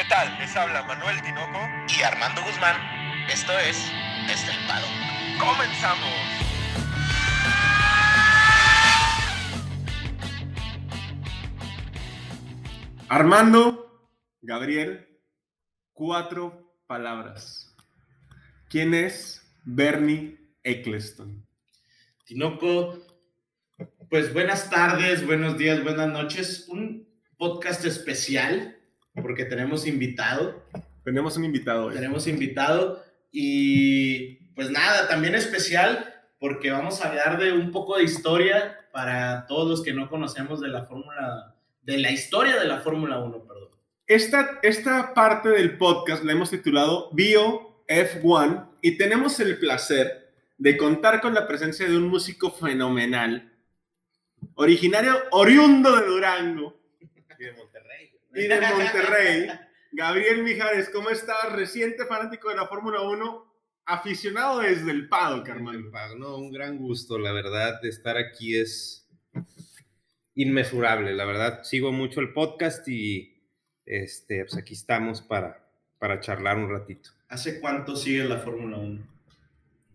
¿Qué tal? Les habla Manuel Tinoco y Armando Guzmán. Esto es Estelpado. ¡Comenzamos! Armando, Gabriel, cuatro palabras. ¿Quién es Bernie Eccleston? Tinoco, pues buenas tardes, buenos días, buenas noches. Un podcast especial porque tenemos invitado. Tenemos un invitado hoy. Tenemos invitado y pues nada, también especial porque vamos a hablar de un poco de historia para todos los que no conocemos de la Fórmula, de la historia de la Fórmula 1, perdón. Esta, esta parte del podcast la hemos titulado Bio F1 y tenemos el placer de contar con la presencia de un músico fenomenal, originario, oriundo de Durango Y de Monterrey. Y de Monterrey. Gabriel Mijares, ¿cómo estás? Reciente fanático de la Fórmula 1, aficionado desde el Pado, Carmelo. No, un gran gusto, la verdad, de estar aquí es inmesurable, la verdad. Sigo mucho el podcast y este, pues aquí estamos para, para charlar un ratito. ¿Hace cuánto sigue la Fórmula 1?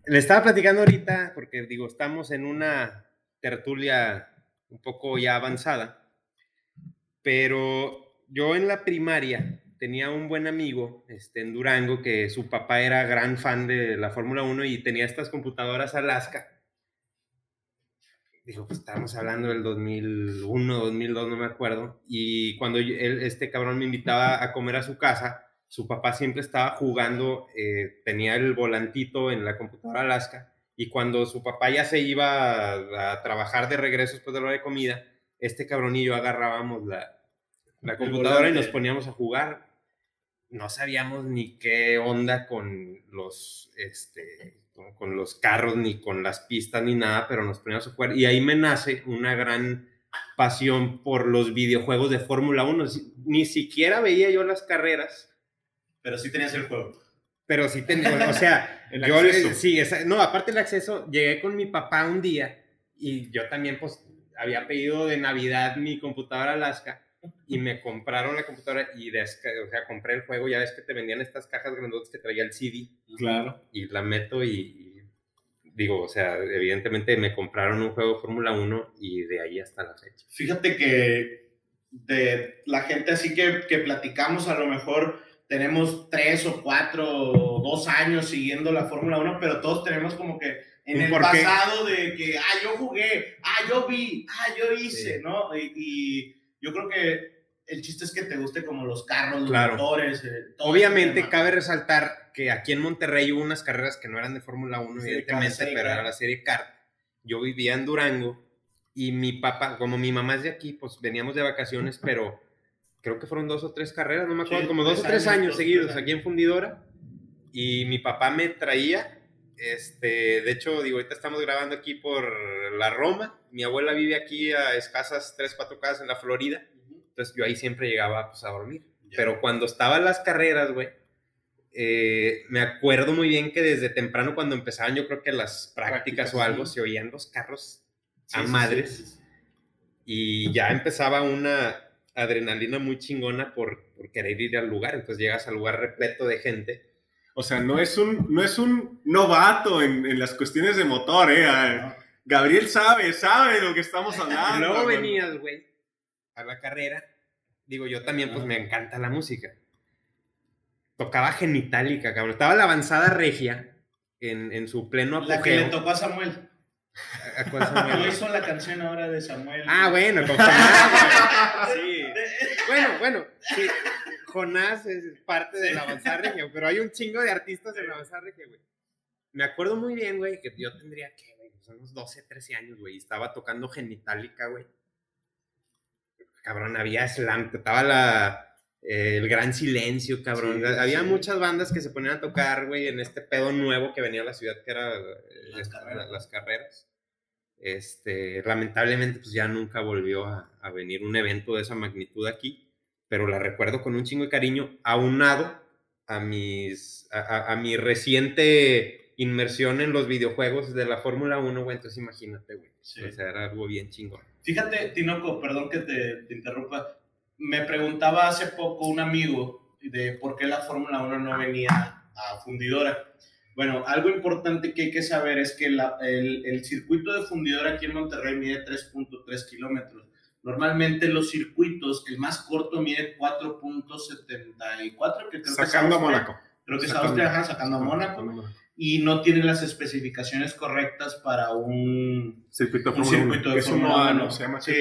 Le estaba platicando ahorita, porque digo, estamos en una tertulia un poco ya avanzada, pero yo en la primaria tenía un buen amigo este, en Durango que su papá era gran fan de la Fórmula 1 y tenía estas computadoras Alaska. Digo, pues estábamos hablando del 2001, 2002, no me acuerdo. Y cuando este cabrón me invitaba a comer a su casa, su papá siempre estaba jugando, eh, tenía el volantito en la computadora Alaska. Y cuando su papá ya se iba a, trabajar de regreso después de la hora de comida, este yo agarrábamos la, la computadora y nos poníamos a jugar. No sabíamos ni qué onda con los, este, con, con los carros, ni con las pistas, ni nada, pero nos poníamos a jugar. Y ahí me nace una gran pasión por los videojuegos de Fórmula 1. Si- Ni siquiera veía yo las carreras, Pero sí tenías el juego. pero sí tenía, o sea, El yo, acceso. sí, esa- no, aparte del acceso, llegué con mi papá un día y yo también, pues, había pedido de Navidad mi computadora Alaska y me compraron la computadora y, desca- o sea, compré el juego, ya ves que te vendían estas cajas grandotas que traía el CD Claro. y la meto y, y digo, o sea, evidentemente me compraron un juego de Fórmula 1 y de ahí hasta la fecha. Fíjate que de la gente así que, que platicamos, a lo mejor tenemos tres o cuatro o dos años siguiendo la Fórmula 1, pero todos tenemos como que en ¿Un el por qué? pasado de que, ah, yo jugué, ah, yo vi, ah, yo hice, Sí. ¿no? Y, y yo creo que el chiste es que te guste como los carros, los Claro. motores. eh, Obviamente cabe resaltar que aquí en Monterrey hubo unas carreras que no eran de Fórmula 1, Serie evidentemente, pero era la serie Kart. Yo vivía en Durango y mi papá, como mi mamá es de aquí, pues veníamos de vacaciones, pero creo que fueron dos o tres carreras, no me acuerdo, Sí, como dos o tres años, años, seguidos aquí en Fundidora. Y mi papá me traía, este, de hecho, digo, ahorita estamos grabando aquí por la Roma. Mi abuela vive aquí a escasas tres, cuatro casas en la Florida. Entonces yo ahí siempre llegaba pues, a dormir. Pero cuando estaban las carreras, güey, eh, me acuerdo muy bien que desde temprano cuando empezaban, yo creo que las prácticas, Prácticas, o algo, sí. se oían los carros Sí, a sí, madres. y ya empezaba una adrenalina muy chingona por, por querer ir al lugar. Entonces llegas al lugar repleto de gente. O sea, no es un, no es un novato en, en las cuestiones de motor, ¿eh? Ah, ¿no? Gabriel sabe, sabe de lo que estamos Y hablando. luego hermano. venías, güey, a la carrera. Digo, yo también, pues me encanta la música. Tocaba Genitalica, cabrón. Estaba la avanzada regia en, en su pleno La que le apogeo. tocó a Samuel. No hizo la canción ahora de Samuel. Ah, bueno, con güey. Sí. Bueno, bueno, sí. Jonás es parte de la avanzada regia, pero hay un chingo de artistas en la avanzada regia, güey. Me acuerdo muy bien, güey, que yo tendría que, güey, pues, unos 12, 13 años, güey, y estaba tocando Genitalica, güey. Cabrón, había slam, estaba la, eh, el gran silencio, cabrón. Sí, había sí. muchas bandas que se ponían a tocar, güey, en este pedo nuevo que venía a la ciudad, que era eh, Las esta- carreras. las carreras. Este, lamentablemente, pues ya nunca volvió a, a venir un evento de esa magnitud aquí, pero la recuerdo con un chingo de cariño, aunado a, mis, a, a- a mi reciente inmersión en los videojuegos de la Fórmula 1, güey, entonces imagínate, güey. Sí. O sea, era algo bien chingón. Fíjate, Tinoco, perdón que te, te interrumpa. Me preguntaba hace poco un amigo de por qué la Fórmula 1 no venía a fundidora. Bueno, algo importante que hay que saber es que la- el, el circuito de fundidora aquí en Monterrey mide 3.3 kilómetros. Normalmente los circuitos, el más corto mide 4.74, que creo que es Sacando a. Mónaco. Creo que es Sacando- Austria, ajá, sacando a Mónaco. y no tiene las especificaciones correctas para un... Circuito Un Fórmula 1. circuito de Fórmula NOA, 1. ¿no? Se llama Sí.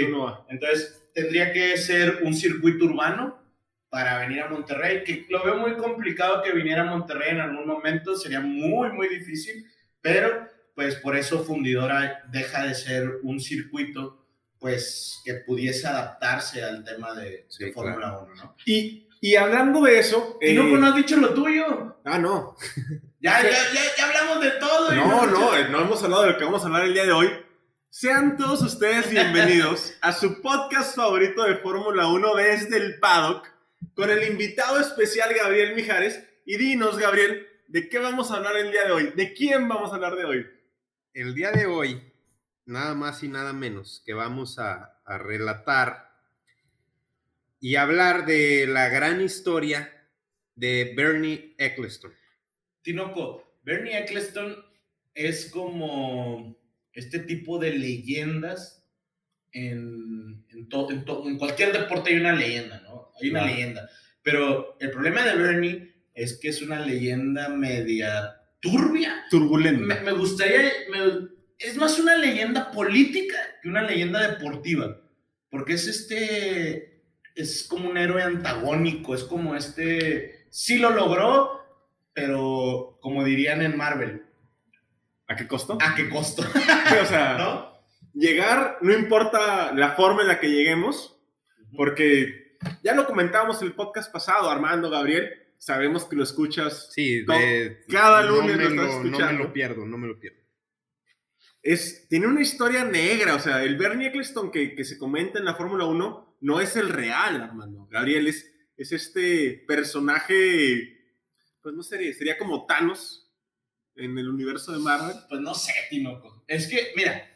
Entonces, tendría que ser un circuito urbano para venir a Monterrey, que lo veo muy complicado que viniera a Monterrey en algún momento, sería muy, muy difícil, pero pues por eso Fundidora deja de ser un circuito pues que pudiese adaptarse al tema de, Sí, de Fórmula 1, ¿no? Y, y hablando de eso. Y no, eh, pues, no has dicho lo tuyo. Ah, no. Ya, ya, ya, ya hablamos de todo. y No, dicho- no, eh, no hemos hablado de lo que vamos a hablar el día de hoy. Sean todos ustedes bienvenidos a su podcast favorito de Fórmula 1 desde el paddock con el invitado especial Gabriel Mijares. Y dinos, Gabriel, ¿de qué vamos a hablar el día de hoy? ¿De quién vamos a hablar de hoy? El día de hoy, nada más y nada menos que vamos a, a relatar y hablar de la gran historia de Bernie Eccleston. Tinoco, Bernie Eccleston es como este tipo de leyendas en, en, to- en to- en cualquier deporte hay una leyenda, ¿no? Hay una Claro. leyenda. Pero el problema de Bernie es que es una leyenda media turbia. Turbulento. Me, me gustaría, me- es más una leyenda política que una leyenda deportiva, porque es este, es como un héroe antagónico, es como este, sí lo logró, pero como dirían en Marvel, ¿A qué costo? ¿a qué costo? Sí, o sea, ¿No? llegar, no importa la forma en la que lleguemos, porque ya lo comentábamos en el podcast pasado, Armando, Gabriel, sabemos que lo escuchas Sí, de- cada no lunes me lo estás no me lo pierdo, no me lo pierdo. Es, tiene una historia negra, o sea, el Bernie Eccleston que, que se comenta en la Fórmula 1 no es el real, Armando. Gabriel es, es este personaje, pues no sería, sería como Thanos en el universo de Marvel. Pues no sé, Tinoco. Es que, mira,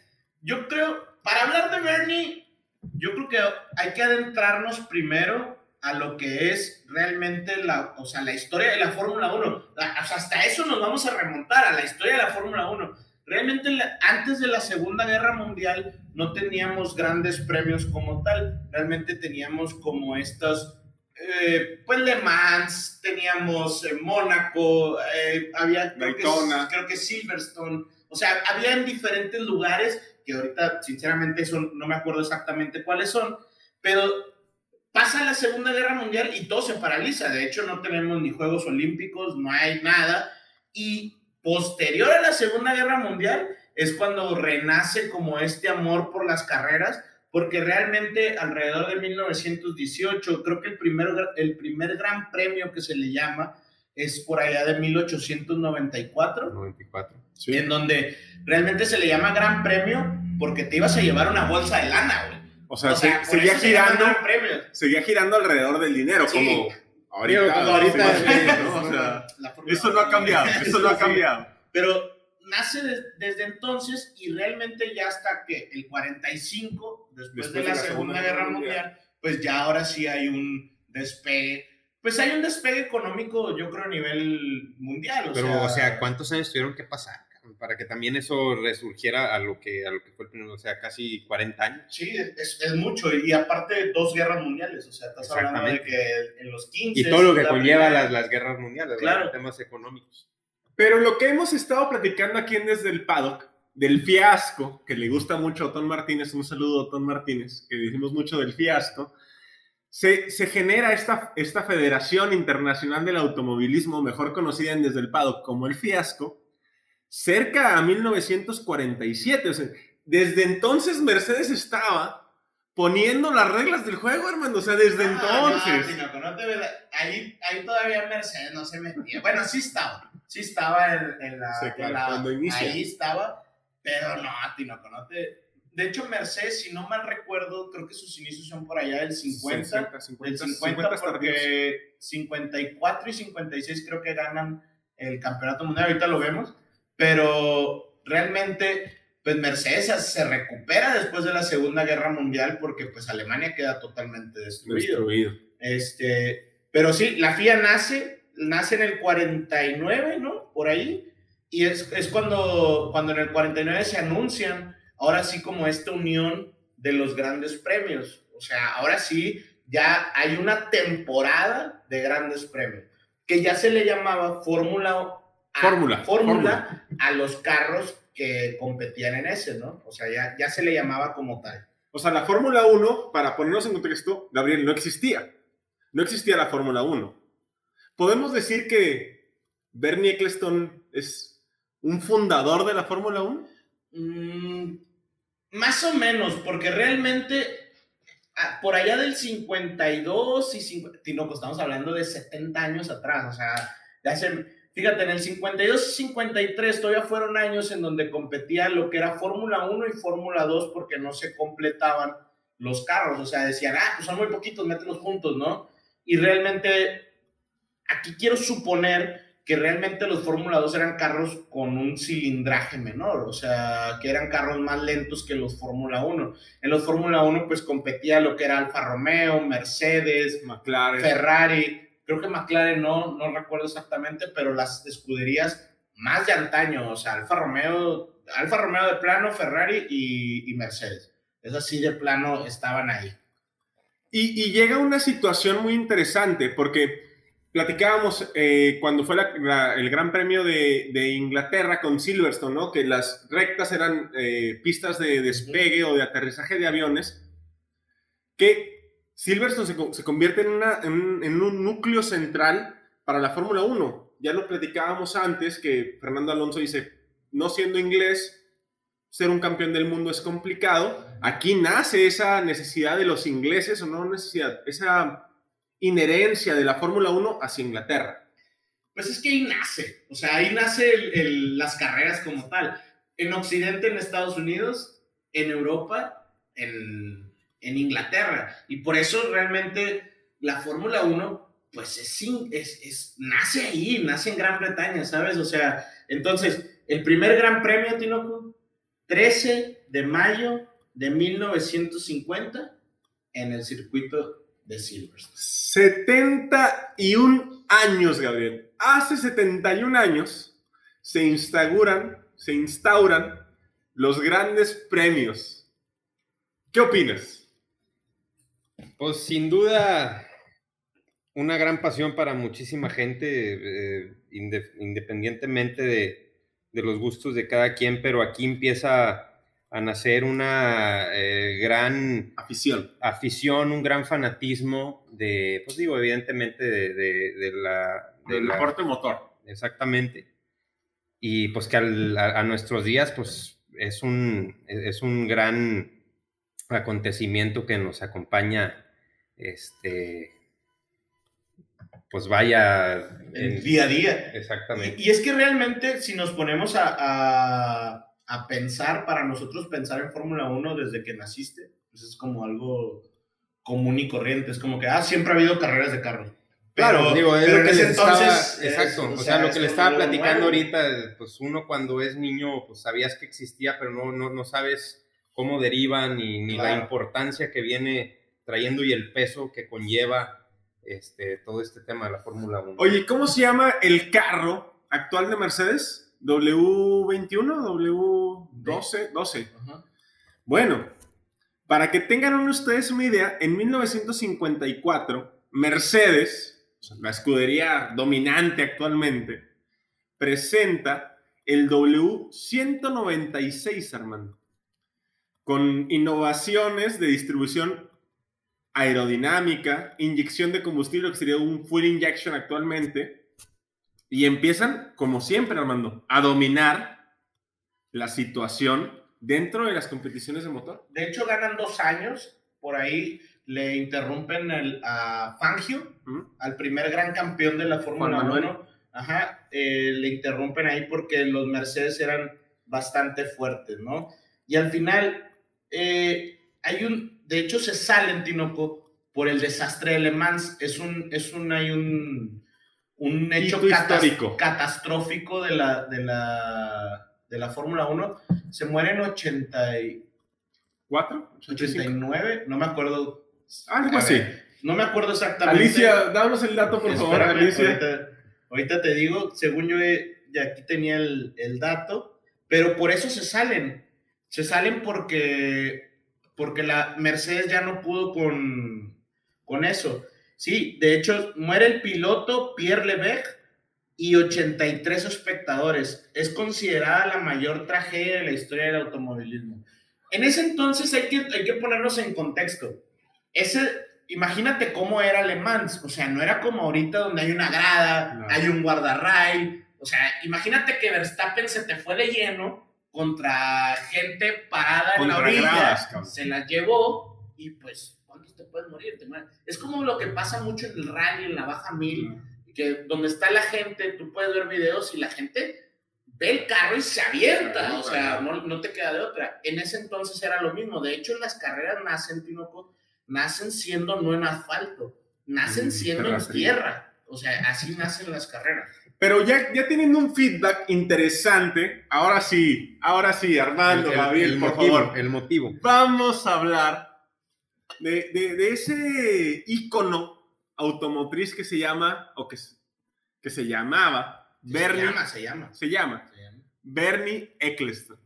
yo creo, para hablar de Bernie, yo creo que hay que adentrarnos primero a lo que es realmente la, o sea, la historia de la Fórmula 1. La- o sea, hasta eso nos vamos a remontar, a la historia de la Fórmula 1. Realmente antes de la Segunda Guerra Mundial no teníamos grandes premios como tal. Realmente teníamos como estos, eh, pues Le Mans, teníamos eh, Mónaco, eh, había creo que, creo que Silverstone. O sea, había en diferentes lugares que ahorita, sinceramente, eso no me acuerdo exactamente cuáles son, pero pasa la Segunda Guerra Mundial y todo se paraliza. De hecho, no tenemos ni Juegos Olímpicos, no hay nada. Y posterior a la Segunda Guerra Mundial es cuando renace como este amor por las carreras, porque realmente alrededor de 1918, creo que el, primero, el primer gran premio que se le llama es por allá de 1894 94. en donde realmente se le llama Gran Premio porque te ibas a llevar una bolsa de lana, güey. O sea, O sea, se- seguía se girando, Premio. seguía girando alrededor del dinero, Sí. como ahorita. Como ahorita, sí, sí, ¿no? La eso no ha 1. cambiado, eso no ha cambiado. Pero nace des- desde entonces y realmente ya hasta que el 45, después, de la, Segunda, Guerra Mundial, pues ya ahora sí hay un despegue. Pues hay un despegue económico, yo creo, a nivel mundial. O Pero, sea, o sea, ¿cuántos años tuvieron que pasar para que también eso resurgiera a lo que, a lo que fue el primero? O sea, casi 40 años. Sí, es, es mucho. Y aparte, dos guerras mundiales. O sea, estás hablando de Exactamente. que en los 15. Y todo lo que la conlleva primera- las, las guerras mundiales, Claro. ¿verdad? temas económicos. Pero lo que hemos estado platicando aquí en Desde el Paddock, del fiasco, que le gusta mucho a Otón Martínez, un saludo a Otón Martínez, que decimos mucho del fiasco, se, se genera esta, esta Federación Internacional del Automovilismo, mejor conocida en Desde el Paddock como el fiasco, cerca a 1947. O sea, desde entonces Mercedes estaba poniendo las reglas del juego, hermano. O sea, desde entonces. No, Tinoco, no te ve- ahí, ahí todavía Mercedes no se metía. Bueno, sí estaba. Sí estaba en, en la. Sí, en claro, la- cuando inicia. Ahí estaba. Pero no, Tinoco, no te. De hecho, Mercedes, si no mal recuerdo, creo que sus inicios son por allá del 50. 50, del 50, 50, 50 tardíos. porque 54 y 56 creo que ganan el campeonato mundial, ahorita lo vemos, pero realmente pues Mercedes se recupera después de la Segunda Guerra Mundial porque pues Alemania queda totalmente destruido. Destruido. Este, pero sí, la FIA nace, nace en el 49, ¿no? Por ahí. Y es, es cuando, cuando en el 49 se anuncian, ahora sí como esta unión de los grandes premios. O sea, ahora sí ya hay una temporada de grandes premios, que ya se le llamaba Fórmula a- Fórmula, Fórmula a los carros que competían en ese, ¿no? O sea, ya, ya se le llamaba como tal. O sea, la Fórmula 1, para ponernos en contexto, Gabriel, no existía. No existía la Fórmula 1. ¿Podemos decir que Bernie Eccleston es un fundador de la Fórmula 1? Mm, más o menos, porque realmente ah, por allá del 52 y 50, Tinoco, estamos hablando de 70 años atrás, o sea, de hace, fíjate, en el 52 y 53 todavía fueron años en donde competía lo que era Fórmula 1 y Fórmula 2 porque no se completaban los carros, o sea, decían, ah, pues son muy poquitos, mételos juntos, ¿no? Y realmente, aquí quiero suponer que realmente los Fórmula 2 eran carros con un cilindraje menor, o sea, que eran carros más lentos que los Fórmula 1. En los Fórmula 1 pues competía lo que era Alfa Romeo, Mercedes, McLaren. Ferrari, creo que McLaren no, no recuerdo exactamente, pero las escuderías más de antaño, o sea, Alfa Romeo, Alfa Romeo de plano, Ferrari y, y Mercedes. Es así de plano estaban ahí. Y, y llega una situación muy interesante porque platicábamos eh, cuando fue la- la- el Gran Premio de, de Inglaterra con Silverstone, ¿no? Que las rectas eran eh, pistas de despegue o de aterrizaje de aviones, que Silverstone se, co- se convierte en, un- núcleo central para la Fórmula 1. Ya lo platicábamos antes que Fernando Alonso dice, no siendo inglés, ser un campeón del mundo es complicado. Aquí nace esa necesidad de los ingleses, o no necesidad, esa inherencia de la Fórmula 1 hacia Inglaterra. Pues es que ahí nace, o sea, ahí nace el- las carreras como tal. En Occidente, en Estados Unidos, en Europa, en, en Inglaterra. Y por eso realmente la Fórmula 1, pues es, es, es- nace ahí, nace en Gran Bretaña, ¿sabes? O sea, entonces, el primer Gran Premio, Tinoco, 13 de mayo de 1950, en el circuito de Silverstone. 71 años, Gabriel. Hace 71 años se instauran, se instauran los grandes premios. ¿Qué opinas? Pues sin duda, una gran pasión para muchísima gente, eh, inde- independientemente de, de los gustos de cada quien, pero aquí empieza a nacer una eh, gran Afición. afición, un gran fanatismo de, pues digo, evidentemente de, de- de la... de Del deporte motor. Exactamente. Y pues que al- a, a nuestros días, pues es un, es un gran acontecimiento que nos acompaña, este, pues vaya... El día a día. Exactamente. Y, y es que realmente, si nos ponemos a, a- a pensar, para nosotros pensar en Fórmula 1 desde que naciste, pues es como algo común y corriente. Es como que, ah, siempre ha habido carreras de carros. Claro, digo, es pero lo que les estaba, entonces, exacto, es, o sea, lo que le estaba platicando ahorita, pues uno cuando es niño, pues sabías que existía, pero no, no, no sabes cómo deriva ni, ni la importancia que viene trayendo y el peso que conlleva este, todo este tema de la Fórmula 1. Oye, ¿cómo se llama el carro actual de Mercedes? ¿W21? ¿W12? 12. Ajá. Bueno, para que tengan ustedes una idea, en 1954, Mercedes, la escudería dominante actualmente, presenta el W196, Armando, con innovaciones de distribución aerodinámica, inyección de combustible, que sería un fuel injection actualmente, y empiezan, como siempre, Armando, a dominar la situación dentro de las competiciones de motor. De hecho, ganan dos años. Por ahí le interrumpen el, a Fangio, al primer gran campeón de la Fórmula Juan Manuel. 1. Ajá, eh, le interrumpen ahí porque los Mercedes eran bastante fuertes, ¿no? Y al final, eh, hay un, de hecho se salen, Tinoco, por el desastre de Le Mans. Es un, es un, hay un, un hecho catas- catastrófico de la, de la, de la Fórmula 1. Se mueren 80 y- ¿Cuatro? 89, no me acuerdo. Algo A así. ver, No me acuerdo exactamente. Alicia, danos el dato, por favor, Alicia. Ahorita, ahorita te digo, según yo ya aquí tenía el, el dato, pero por eso se salen. Se salen porque, porque la Mercedes ya no pudo con, con eso. Sí, de hecho, muere el piloto Pierre Levesque y 83 espectadores. Es considerada la mayor tragedia de la historia del automovilismo. En ese entonces hay que, hay que ponernos en contexto. Ese, imagínate cómo era Le Mans, o sea, no era como ahorita donde hay una grada, No. hay un guardarray, o sea, imagínate que Verstappen se te fue de lleno contra gente parada en la orilla, gradas, se las llevó y pues, ¿cuántos te puedes morir? Te. Es como lo que pasa mucho en el rally, en la baja mil, que donde está la gente, tú puedes ver videos y la gente ve el carro y se avienta, o sea, no, no te queda de otra. En ese entonces era lo mismo, de hecho las carreras nacen, Tinoco, nacen siendo no en asfalto, nacen siendo en tierra, o sea, así nacen las carreras. Pero ya, ya tienen un feedback interesante. Ahora sí, ahora sí, Armando, El- el- Gabriel, el por motivo, favor. El motivo. Vamos a hablar de, de- de ese ícono automotriz que se llama, o que, que se llamaba, Bernie, Se llama, se llama. se llama, se llama. Bernie Eccleston,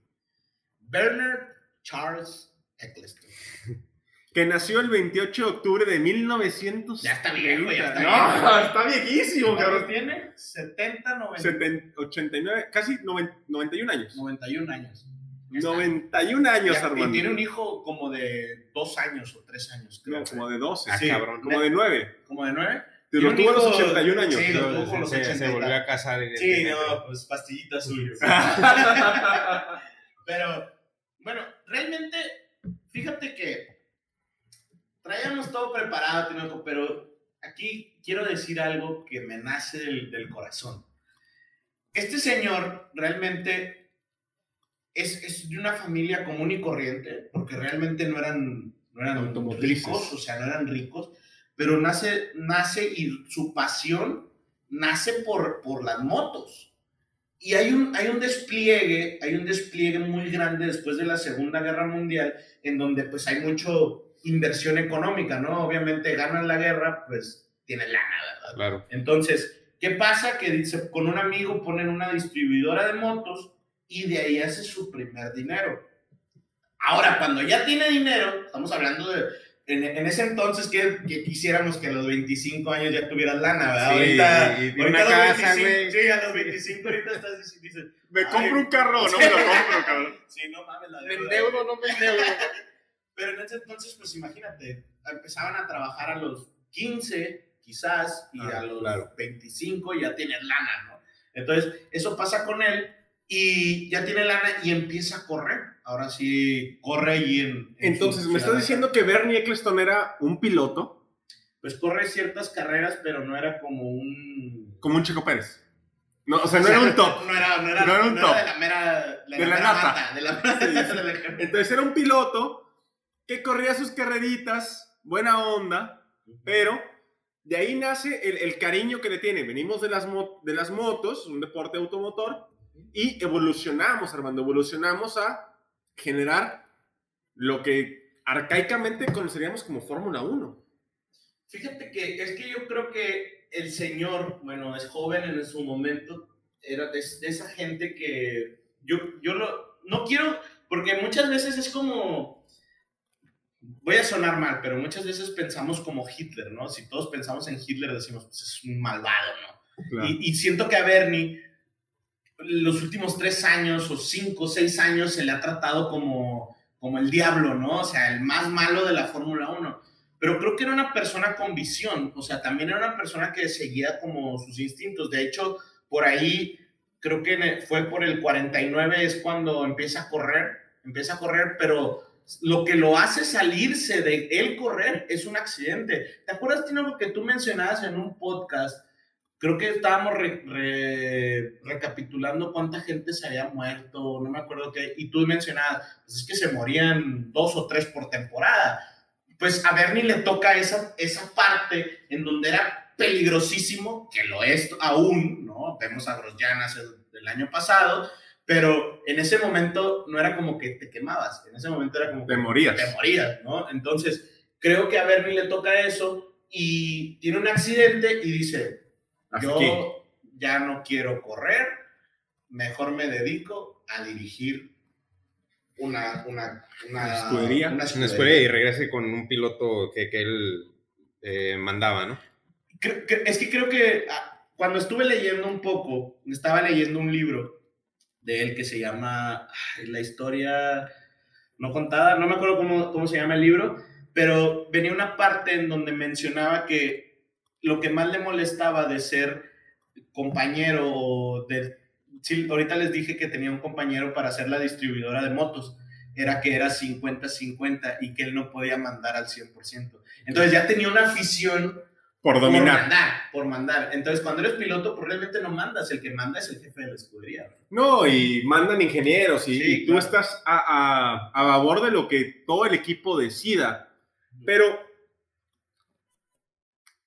Bernard Charles Eccleston. que nació el 28 de octubre de 1900. Ya está viejo, ya está no, está viejísimo, ¿Cuántos cabrón. tiene? 70, 90, 70, 89, casi 90 91 años. 91 años. Ya está. 91 años, Ya, y Armando. tiene un hijo como de dos años o tres años, creo. No, como de 12, Ah, Sí. cabrón. como de 9. Como de nueve. Te Y lo tuvo a los hijo- 81 años. Sí, lo tuvo con se, los se- 80 se y volvió a casar. Sí, no, pues pastillita suyo. Pero, bueno, realmente, fíjate que traíamos todo preparado, Tinoco, pero aquí quiero decir algo que me nace del, del corazón. Este señor realmente es, es de una familia común y corriente, porque realmente no eran, no eran Automotrices. ricos, o sea, no eran ricos, pero nace, nace y su pasión nace por, por las motos. Y hay un, hay un despliegue, hay un despliegue muy grande después de la Segunda Guerra Mundial, en donde pues hay mucho inversión económica, ¿no? Obviamente ganan la guerra, pues tienen lana, ¿verdad? Claro. Entonces, ¿qué pasa? Que dice, con un amigo ponen una distribuidora de motos y de ahí hace su primer dinero. Ahora, cuando ya tiene dinero, estamos hablando de, en, en ese entonces que, que quisiéramos que a los 25 años ya tuvieras lana, ¿verdad? Sí, ahorita, y- ahorita a los casa, 25, güey. Sí, a los 25 ahorita estás dic- dices, Me compro un carro, no me lo compro, cabrón. sí, no mames, la Me deuda. endeudo, no me endeudo. Pero en ese entonces, pues imagínate, empezaban a trabajar a los 15, quizás, y Ah, a los claro. 25 ya tienen lana, ¿no? Entonces, eso pasa con él y ya tiene lana y empieza a correr. Ahora sí, corre allí en... en Entonces, ¿me estás diciendo que Bernie Eccleston era un piloto Pues corre ciertas carreras, pero no era como un... como un Checo Pérez? No, o sea, no O sea, era un top. No era, no era, No era un no top. de la mera... De la mera nata. mata, de la mata, de la- Entonces era un piloto que corría sus carreritas, buena onda, pero de ahí nace el, el cariño que le tiene. Venimos de las, de las motos, un deporte automotor, y evolucionamos, Armando, evolucionamos a generar lo que arcaicamente conoceríamos como Fórmula 1. Fíjate que es que yo creo que el señor, bueno, es joven en su momento, era de, de esa gente que yo, yo lo, no quiero, porque muchas veces es como, voy a sonar mal, pero muchas veces pensamos como Hitler, ¿no? Si todos pensamos en Hitler decimos, pues es un malvado, ¿no? Y, y siento que a Bernie, los últimos tres años o cinco, seis años, se le ha tratado como, como el diablo, ¿no? O sea, el más malo de la Fórmula 1. Pero creo que era una persona con visión, o sea, también era una persona que seguía como sus instintos. De hecho, por ahí, creo que fue por el 49 es cuando empieza a correr, empieza a correr, pero lo que lo hace salirse de él correr es un accidente. ¿Te acuerdas, Tino, lo que tú mencionabas en un podcast? Creo que estábamos re- re- recapitulando cuánta gente se había muerto, no me acuerdo qué, y tú mencionabas, pues es que se morían dos o tres por temporada. Pues a Bernie le toca esa, esa parte en donde era peligrosísimo, que lo es aún, ¿no? Vemos a Grosjean hace el año pasado, pero en ese momento no era como que te quemabas, en ese momento era como Te que morías. te morías, ¿no? Entonces, creo que a Bernie le toca eso y tiene un accidente y dice, yo ya no quiero correr, mejor me dedico a dirigir una, una, una Escudería. una Una escuela y regrese con un piloto que, que él eh, mandaba, ¿no? Es que creo que ah, cuando estuve leyendo un poco, estaba leyendo un libro de él que se llama La historia no contada, no me acuerdo cómo, cómo se llama el libro, pero venía una parte en donde mencionaba que lo que más le molestaba de ser compañero de... Sí, ahorita les dije que tenía un compañero para ser la distribuidora de motos, era que era 50-50 y que él no podía mandar al 100%. Entonces ya tenía una afición Por por dominar. mandar, por mandar. Entonces, cuando eres piloto, pues realmente no mandas, el que manda es el jefe de la escudería. No, y mandan ingenieros y, Sí, y tú claro. estás a, a- a favor de lo que todo el equipo decida. Pero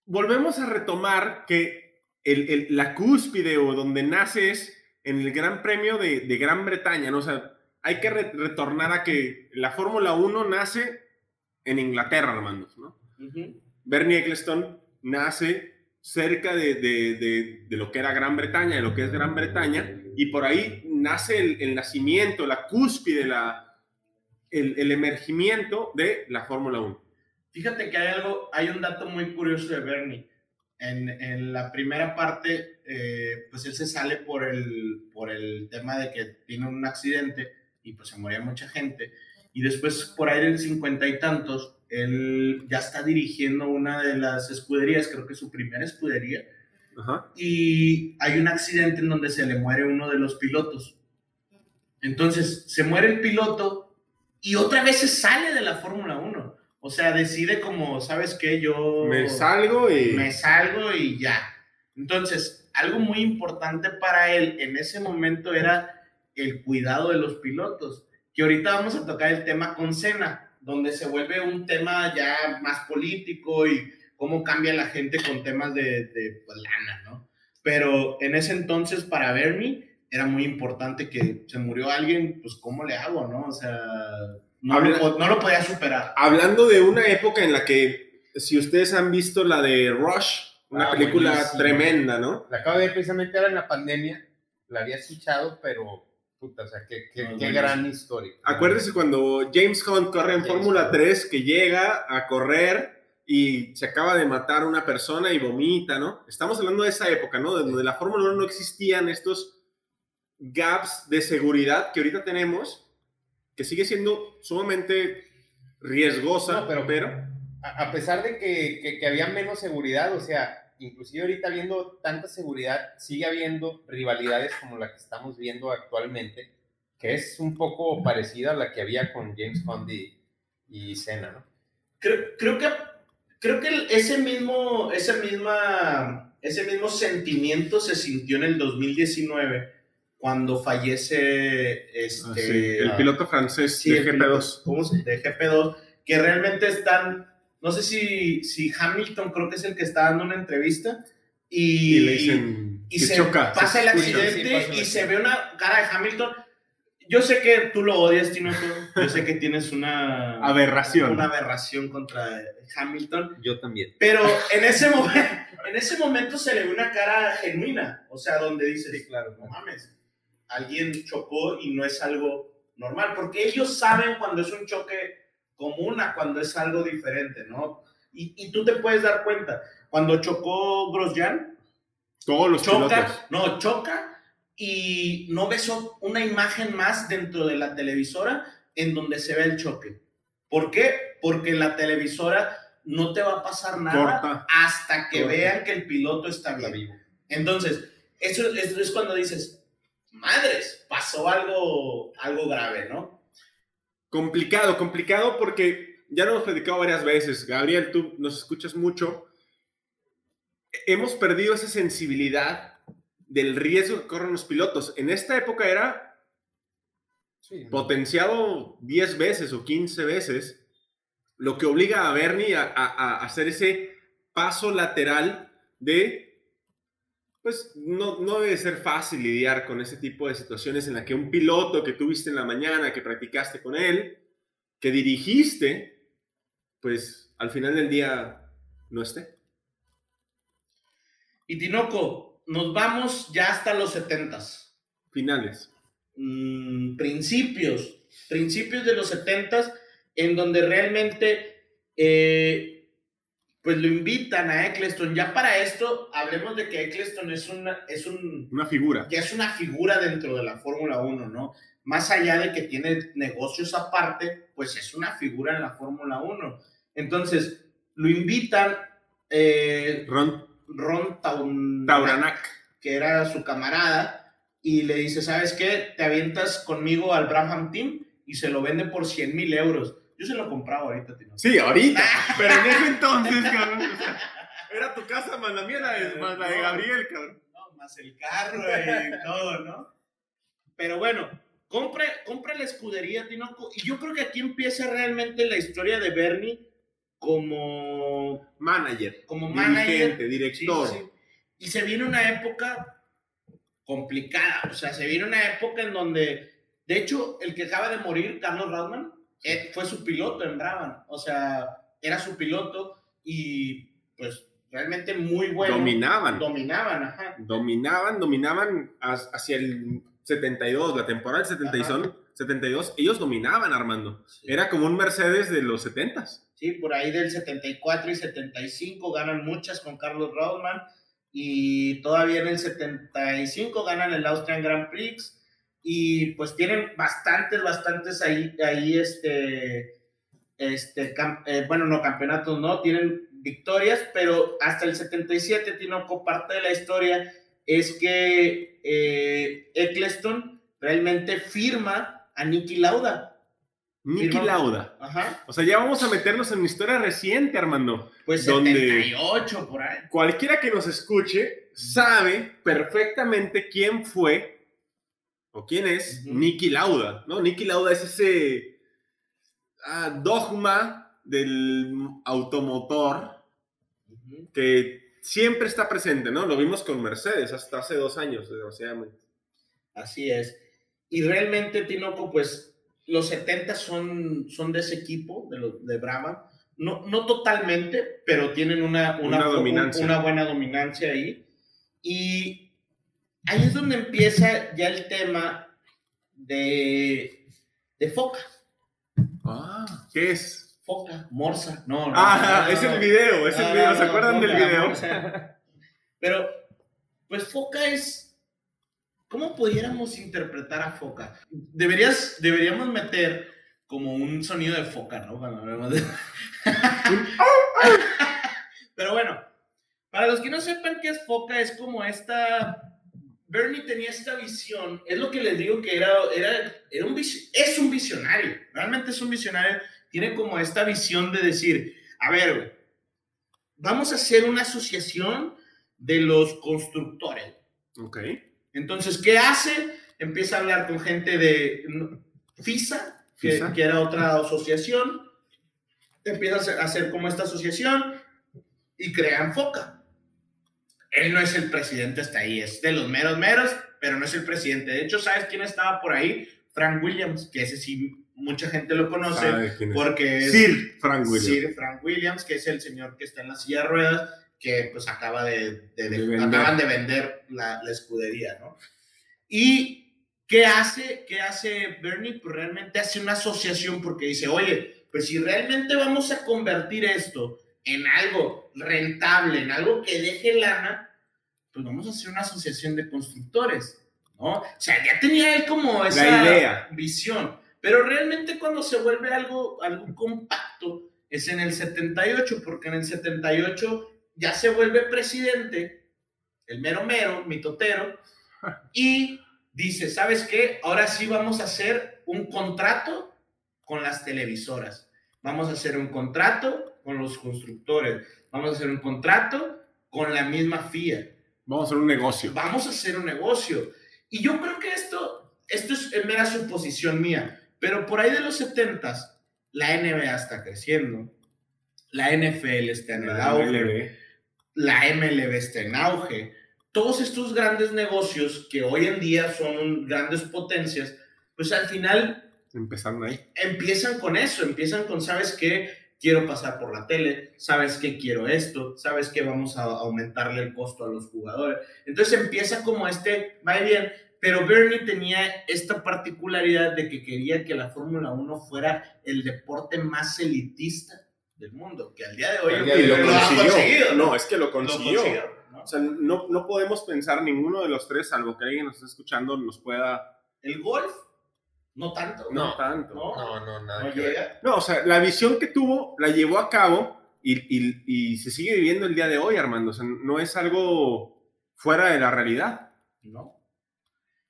volvemos a retomar que el- el- la cúspide o donde nace es en el Gran Premio de, de Gran Bretaña, ¿no? O sea, hay que re- retornar a que la Fórmula 1 nace en Inglaterra, hermanos, ¿no? Ujú. Bernie Eccleston nace cerca de, de- de- de lo que era Gran Bretaña, de lo que es Gran Bretaña, y por ahí nace el, el nacimiento, la cúspide, la, el, el emergimiento de la Fórmula 1. Fíjate que hay algo, hay un dato muy curioso de Bernie. En, en la primera parte, eh, pues él se sale por el, por el tema de que tiene un accidente y pues se moría mucha gente. Y después, por ahí del cincuenta y tantos, él ya está dirigiendo una de las escuderías, creo que su primera escudería, Ajá. y hay un accidente en donde se le muere uno de los pilotos. Entonces, se muere el piloto y otra vez se sale de la Fórmula 1. O sea, decide como, ¿sabes qué? Yo Me salgo y... me salgo y ya. Entonces, algo muy importante para él en ese momento era el cuidado de los pilotos. Que ahorita vamos a tocar el tema con Cena, donde se vuelve un tema ya más político y cómo cambia la gente con temas de, de pues, lana, ¿no? Pero en ese entonces, para Bernie, era muy importante que se murió alguien, pues, ¿cómo le hago, no? O sea, no, Habla- lo, no lo podía superar. Hablando de una época en la que, si ustedes han visto la de Rush, una Ah, película tremenda, ¿no? La acabo de ver precisamente ahora en la pandemia. La había escuchado, pero puta, o sea, qué, qué, No, qué buenísimo. gran historia. Acuérdese cuando James Hunt corre en Fórmula Hunt. 3, que llega a correr y se acaba de matar a una persona y vomita, ¿no? Estamos hablando de esa época, ¿no? Donde la Fórmula 1 no existían estos gaps de seguridad que ahorita tenemos, que sigue siendo sumamente riesgosa, No, pero, pero a, a pesar de que, que, que había menos seguridad, o sea, inclusive ahorita viendo tanta seguridad, sigue habiendo rivalidades como la que estamos viendo actualmente, que es un poco parecida a la que había con James Hunt y, y Senna, ¿no? creo, creo que creo que ese mismo ese misma ese mismo sentimiento se sintió en el 2019 cuando fallece este Ah, sí, el piloto francés sí, de el GP2. piloto, ¿cómo se- de GP2 que realmente están no sé si si Hamilton creo que es el que está dando una entrevista y, Y le dicen y que se choca, se pasa el accidente sí, pasa y se ve una cara de Hamilton yo sé que tú lo odias Tino yo sé que tienes una Aberración. una aberración contra Hamilton, Yo también. pero en ese momento, en ese momento se le ve una cara genuina, o sea, donde dices, claro. no mames, alguien chocó y no es algo normal, porque ellos saben cuando es un choque común a cuando es algo diferente, ¿no? Y, y tú te puedes dar cuenta, cuando chocó Grosjean, Todos los pilotos. choca, no, choca y no ves una imagen más dentro de la televisora en donde se ve el choque. ¿Por qué? Porque la televisora no te va a pasar nada Corta. hasta que Corta. vean que el piloto está Está bien. vivo. Entonces, eso, eso es cuando dices, madres, pasó algo, algo grave, ¿no? Complicado, complicado porque ya lo hemos platicado varias veces. Gabriel, tú nos escuchas mucho. Hemos perdido esa sensibilidad del riesgo que corren los pilotos. En esta época era Sí, ¿no? potenciado 10 veces o 15 veces, lo que obliga a Bernie a, a- a hacer ese paso lateral de, pues no, no debe ser fácil lidiar con ese tipo de situaciones en la que un piloto que tuviste en la mañana, que practicaste con él, que dirigiste, pues al final del día no esté. Y Tinoco, nos vamos ya hasta los 70s. Finales. Mm, principios, principios de los 70s, en donde realmente eh, pues lo invitan a Eccleston. Ya para esto, hablemos de que Eccleston es, una, es un, Una figura. ya es una figura dentro de la Fórmula 1, ¿no? Más allá de que tiene negocios aparte, pues es una figura en la Fórmula 1. Entonces, lo invitan eh, Ron Ron Taun- que era su camarada, y le dice, ¿sabes qué? Te avientas conmigo al Braham Team y se lo vende por 100 mil euros. Yo se lo compraba ahorita, Tino. Sí, ahorita. Pero en ese entonces, cabrón. o sea, era tu casa más la mía, la de, más la de Gabriel, cabrón. No, más el carro y todo, ¿no? Pero bueno, compra, compra la escudería, Tinoco, y yo creo que aquí empieza realmente la historia de Bernie como, Manager. como manager. Dirigente, Sí, director. sí. Y se viene una época complicada, o sea, se viene una época en donde, de hecho, el que acaba de morir, Carlos Radman, fue su piloto en Brabham, o sea, era su piloto y pues realmente muy bueno. Dominaban. Dominaban, ajá. dominaban, dominaban hacia el 72, la temporada del 72, 72, ellos dominaban, Armando. Sí. Era como un Mercedes de los 70s. Sí, por ahí del 74 y 75 ganan muchas con Carlos Rodman y todavía en el 75 ganan el Austrian Grand Prix y pues tienen bastantes, bastantes ahí, ahí este, este, eh, bueno, no campeonatos, no, tienen victorias, pero hasta el 77, Tinoco, parte de la historia es que eh, Eccleston realmente firma a Nicky Lauda. Niki Firma- Lauda. Ajá. O sea, ya vamos a meternos en una historia reciente, Armando. Pues ¿Dónde? 78 por ahí. Cualquiera que nos escuche sabe perfectamente quién fue o quién es Ujú. Niki Lauda, ¿no? Niki Lauda es ese ah, dogma del automotor Ujú. que siempre está presente, ¿no? Lo vimos con Mercedes hasta hace dos años, desgraciadamente. Así es. Y realmente, Tinoco, pues los 70 son, son de ese equipo, de, los de Brahma. No, no totalmente, pero tienen una, una, Una dominancia. una buena dominancia ahí. Y ahí es donde empieza ya el tema de, de Foca. Ah, ¿qué es? Foca, Morsa. No, no. Ah, no, es el video, es el video. ¿Se acuerdan del video? Morsa. Pero, pues Foca es. ¿Cómo pudiéramos interpretar a Foca? Deberías, deberíamos meter como un sonido de foca, ¿no? Cuando hablemos de- Pero bueno, para los que no sepan qué es foca, es como esta. Bernie tenía esta visión, es lo que les digo que era, era, era un vis- es un visionario, realmente es un visionario, tiene como esta visión de decir, a ver, vamos a hacer una asociación de los constructores. Ok. Entonces, ¿qué hace? Empieza a hablar con gente de FISA, que, FISA. que era otra asociación. Empieza a hacer, a hacer como esta asociación y crean FOCA. Él no es el presidente hasta ahí, es de los meros meros, pero no es el presidente. De hecho, ¿sabes quién estaba por ahí? Frank Williams, que ese sí mucha gente lo conoce, ¿Sabe quién es? porque es Sir Frank Williams. Sir Frank Williams, que es el señor que está en la silla de ruedas, que pues acaba de, de- de- De vender. acaban de vender la, la escudería, ¿no? Y ¿qué hace? ¿Qué hace Bernie? Pues realmente hace una asociación porque dice, oye, pues si realmente vamos a convertir esto en algo rentable, en algo que deje lana, pues vamos a hacer una asociación de constructores, ¿no? O sea, ya tenía él como esa idea. visión, pero realmente cuando se vuelve algo, algo compacto es en el 78, porque en el 78 ya se vuelve presidente, el mero mero, mitotero, y dice, ¿sabes qué? Ahora sí vamos a hacer un contrato con las televisoras. Vamos a hacer un contrato con los constructores. Vamos a hacer un contrato con la misma FIA. Vamos a hacer un negocio. Vamos a hacer un negocio. Y yo creo que esto, esto es mera suposición mía, pero por ahí de los 70 la NBA está creciendo, la NFL está en el auge, MLB. la MLB está en auge. Todos estos grandes negocios que hoy en día son grandes potencias, pues al final Empezando ahí. empiezan con eso, empiezan con, ¿sabes qué? Quiero pasar por la tele, sabes que quiero esto, sabes que vamos a aumentarle el costo a los jugadores. Entonces empieza como este, va bien, pero Bernie tenía esta particularidad de que quería que la Fórmula 1 fuera el deporte más elitista del mundo, que al día de hoy Al día de lo, lo consiguió. No, es que lo Lo consiguió. consiguió, ¿no? O sea, no, no podemos pensar ninguno de los tres, salvo que alguien nos esté escuchando, nos pueda. El golf, no tanto. No, tanto. No, No, no, nada no que ver. llega. No, o sea, la visión que tuvo la llevó a cabo y, y- y se sigue viviendo el día de hoy, Armando. O sea, no es algo fuera de la realidad. ¿no?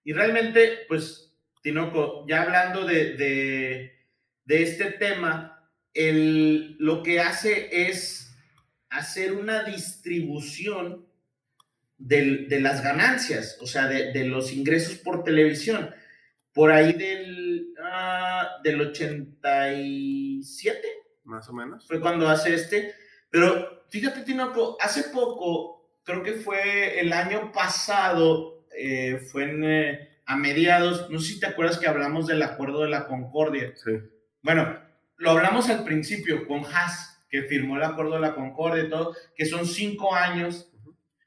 Y realmente, pues, Tinoco, ya hablando de, de, de este tema, el, lo que hace es hacer una distribución del- de las ganancias, o sea, de, de los ingresos por televisión. Por ahí del, ah, del 87, Más o menos. fue cuando hace este. Pero fíjate, Tinoco, hace poco, creo que fue el año pasado, eh, fue en, eh, a mediados, no sé si te acuerdas que hablamos del acuerdo de la Concordia. Sí. Bueno, lo hablamos al principio con Haas, que firmó el acuerdo de la Concordia y todo, que son cinco años.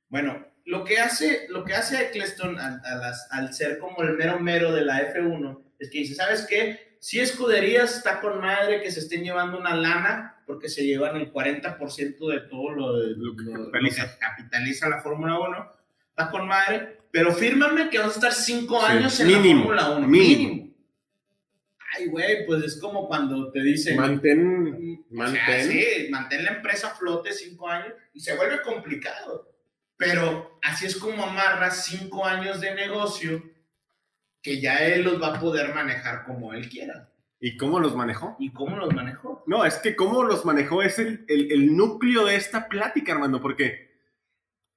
Bueno, lo que hace, lo que hace Eccleston al, a las- al ser como el mero mero de la F1 es que dice, ¿sabes qué? Si escuderías está con madre que se estén llevando una lana porque se llevan el 40% de todo lo, de- Lo que lo- lo capitaliza. que capitaliza la Fórmula 1, está con madre, pero fírmame que vas a estar cinco Sí, años en mínimo, la Fórmula 1. mínimo. Mínimo. Ay, güey, pues es como cuando te dicen... Mantén. O sea, Mantén. sí, mantén la empresa a flote cinco años y se vuelve complicado. Pero así es como amarra cinco años de negocio que ya él los va a poder manejar como él quiera. ¿Y cómo los manejó? ¿Y cómo los manejó? No, es que cómo los manejó es el, el- el núcleo de esta plática, Armando, porque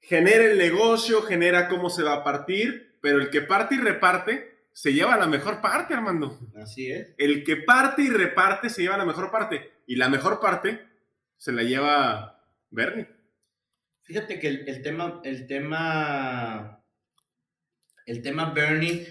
genera el negocio, genera cómo se va a partir, pero el que parte y reparte se lleva la mejor parte, Armando. Así es. El que parte y reparte se lleva la mejor parte. Y la mejor parte se la lleva Bernie. Fíjate que el, el tema, el tema, el tema Bernie,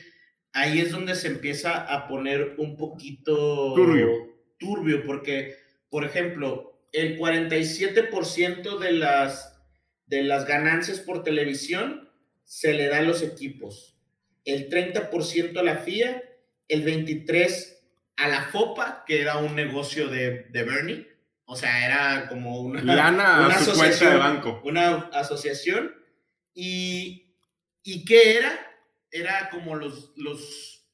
ahí es donde se empieza a poner un poquito Turbio. turbio, porque, por ejemplo, el 47% de las, de las ganancias por televisión se le da a los equipos, el 30% a la FIA, el 23% a la FOPA, que era un negocio de, de Bernie, o sea, era como una Lana una a su asociación. de banco. una asociación y, y qué era era como los los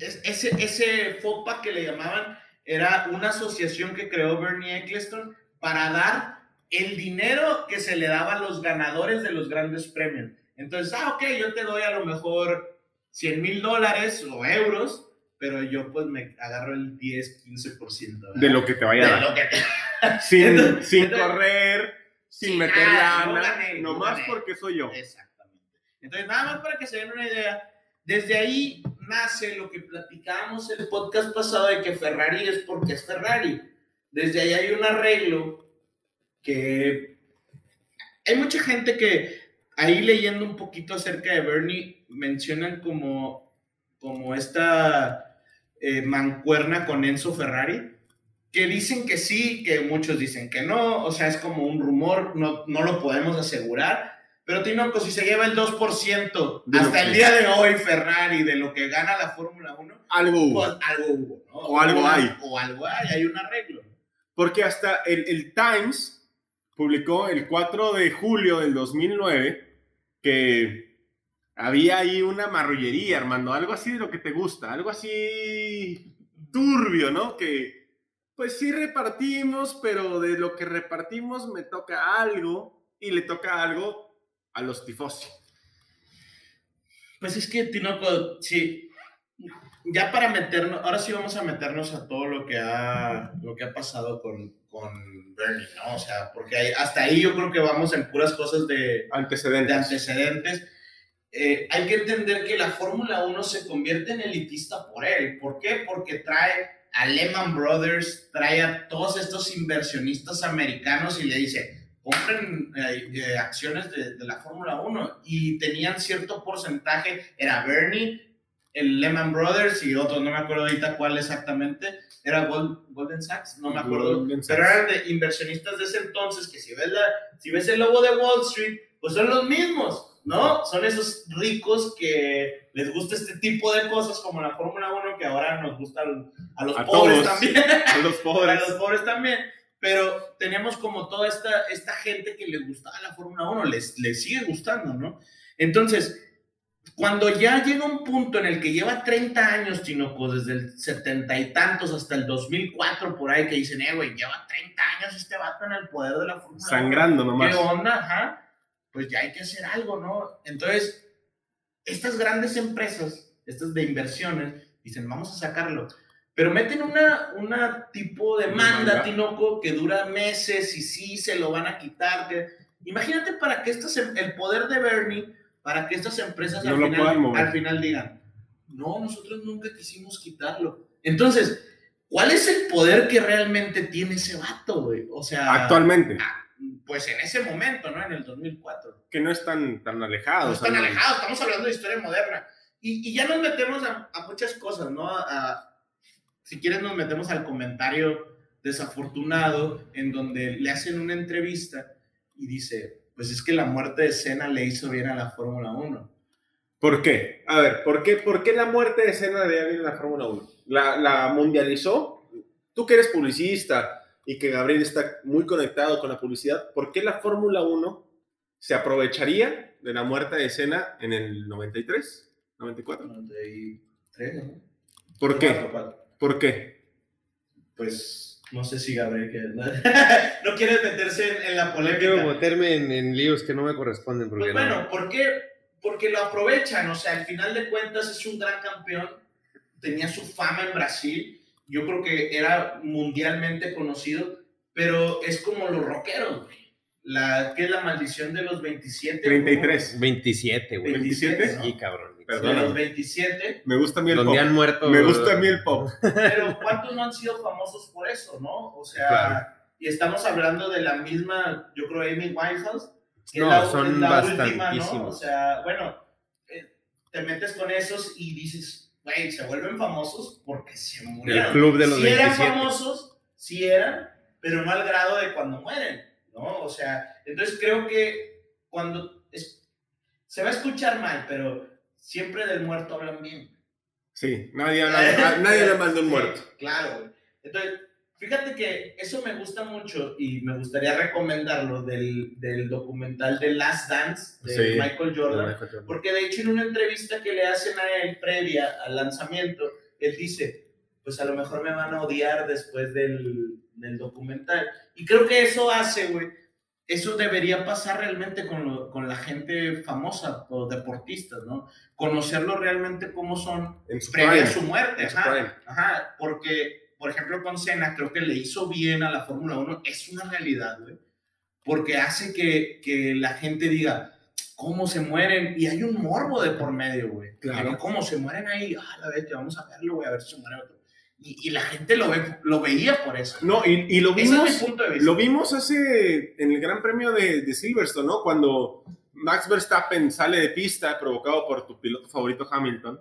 es- ese ese FOPA que le llamaban era una asociación que creó Bernie Eccleston para dar el dinero que se le daba a los ganadores de los grandes premios entonces ah ok yo te doy a lo mejor 100 mil dólares o euros pero yo pues me agarro el 10 15% ¿verdad? De lo que te vaya a De dar. lo que te- Sin, Entonces- sin entonces- correr, sin meter no lana, no nomás gané. porque soy yo. Exactamente. Entonces, nada más para que se den una idea, desde ahí nace lo que platicábamos el podcast pasado de que Ferrari es porque es Ferrari. Desde ahí hay un arreglo que hay mucha gente que ahí leyendo un poquito acerca de Bernie mencionan como, como esta eh, mancuerna con Enzo Ferrari. Que dicen que sí, que muchos dicen que no, o sea, es como un rumor, no, no lo podemos asegurar, pero Tinoco, si se lleva el 2% De hasta el día de hoy Ferrari de lo que gana la Fórmula 1, Algo hubo. pues algo hubo, ¿no? O algo Una- hay. O algo hay, hay un arreglo. Porque hasta el, el Times publicó el 4 de julio del 2009 que había ahí una marrullería, Armando, algo así de lo que te gusta, algo así turbio, ¿no? Que pues sí repartimos, pero de lo que repartimos me toca algo y le toca algo a los tifosi. Pues es que, Tinoco, sí, ya para meternos, ahora sí vamos a meternos a todo lo que ha, lo que ha pasado con, con Bernie, ¿no? O sea, porque ahí- hasta ahí yo creo que vamos en puras cosas de, de Antecedentes. Eh, hay que entender que la Fórmula 1 se convierte en elitista por él. ¿Por qué? Porque trae a Lehman Brothers, trae a todos estos inversionistas americanos y le dice, compren eh, eh, acciones de, de la Fórmula 1 y tenían cierto porcentaje, era Bernie, el Lehman Brothers y otros, no me acuerdo ahorita cuál exactamente, era Gold- Golden Sachs, no me acuerdo, Goldman pero Sachs. eran de inversionistas de ese entonces que si ves, la, si ves el logo de Wall Street, pues son los mismos, ¿no? Son esos ricos que les gusta este tipo de cosas como la Fórmula 1 que ahora nos gustan a los A pobres todos. también. A los pobres. los pobres también. Pero tenemos como toda esta, esta gente que les gustaba la Fórmula 1, les, les sigue gustando, ¿no? Entonces, cuando ya llega un punto en el que lleva 30 años, Tinoco, desde el setenta y tantos hasta el 2004, por ahí, que dicen, eh, güey, lleva 30 años este vato en el poder de la Fórmula 1. Sangrando ¿Qué nomás. onda? Ajá. Pues ya hay que hacer algo, ¿no? Entonces, estas grandes empresas, estas de inversiones, dicen, vamos a sacarlo. Pero meten una, una tipo de Demanda. manda, Tinoco, que dura meses y sí se lo van a quitar. que- Imagínate para que estas, em- el poder de Bernie, para que estas empresas No al, final, al final digan, no, nosotros nunca quisimos quitarlo. Entonces, ¿cuál es el poder que realmente tiene ese vato, güey? O sea, Actualmente. Pues en ese momento, ¿no? En el 2004. Que no están tan alejados. No están ¿no? alejados, estamos hablando de historia moderna. Y, y ya nos metemos a, a muchas cosas, ¿no? A- a- si quieres nos metemos al comentario desafortunado en donde le hacen una entrevista y dice, pues es que la muerte de Senna le hizo bien a la Fórmula 1. ¿Por qué? A ver, ¿por qué, por qué la muerte de Senna le da bien a la Fórmula 1? ¿La, ¿La mundializó? Tú que eres publicista y que Gabriel está muy conectado con la publicidad, ¿por qué la Fórmula 1 se aprovecharía de la muerte de Senna en el 93? ¿94? 93, ¿no? ¿Por qué? ¿Por qué? Pues no sé si Gabriel quiere... no quiere meterse en, en la No polémica. quiero meterme en, en líos que no me corresponden. Porque Pues no- bueno, ¿por qué? Porque lo aprovechan, o sea, al final de cuentas es un gran campeón, tenía su fama en Brasil, yo creo que era mundialmente conocido, pero es como los rockeros, güey. La, ¿Qué es la maldición de los 27? 33. 27, güey. 27, ¿no? Sí, cabrón. De Perdóname. los 27, Me gusta a mí el Donde pop. han muerto. Me gusta a mí el pop. pero ¿cuántos no han sido famosos por eso, no? O sea, Claro. y estamos hablando de la misma, yo creo, Amy Winehouse, que No, es la, son es la última, ¿no? O sea, bueno, eh, te metes con esos y dices, güey, se vuelven famosos porque se murieron. El club de los sí eran 27. famosos, sí eran, pero no al grado de cuando mueren, ¿no? O sea, entonces creo que cuando es- se va a escuchar mal, pero siempre del muerto hablan bien. Sí, nadie habla, nadie habla mal de un Sí, muerto. Claro, güey. Entonces, fíjate que eso me gusta mucho y me gustaría recomendarlo del, del documental de Last Dance de Sí. Michael Jordan. Porque de hecho en una entrevista que le hacen a él previa al lanzamiento, él dice, pues a lo mejor me van a odiar después del, del documental. Y creo que eso hace, güey, eso debería pasar realmente con, lo- con la gente famosa o deportistas, ¿no? Conocerlo realmente cómo son previa a su muerte. Ajá. Ajá, porque, por ejemplo, con Senna creo que le hizo bien a la Fórmula 1, es una realidad, güey. Porque hace que, que la gente diga, ¿cómo se mueren? Y hay un morbo de por medio, güey. Claro. ¿Cómo se mueren ahí? Ah, la vez que vamos a verlo, güey, a ver si se muere otro. Y, y la gente lo, ve, lo veía por eso. No, y, y lo vimos. es punto de vista. Lo vimos hace en el Gran Premio de, de Silverstone, ¿no? Cuando Max Verstappen sale de pista provocado por tu piloto favorito Hamilton.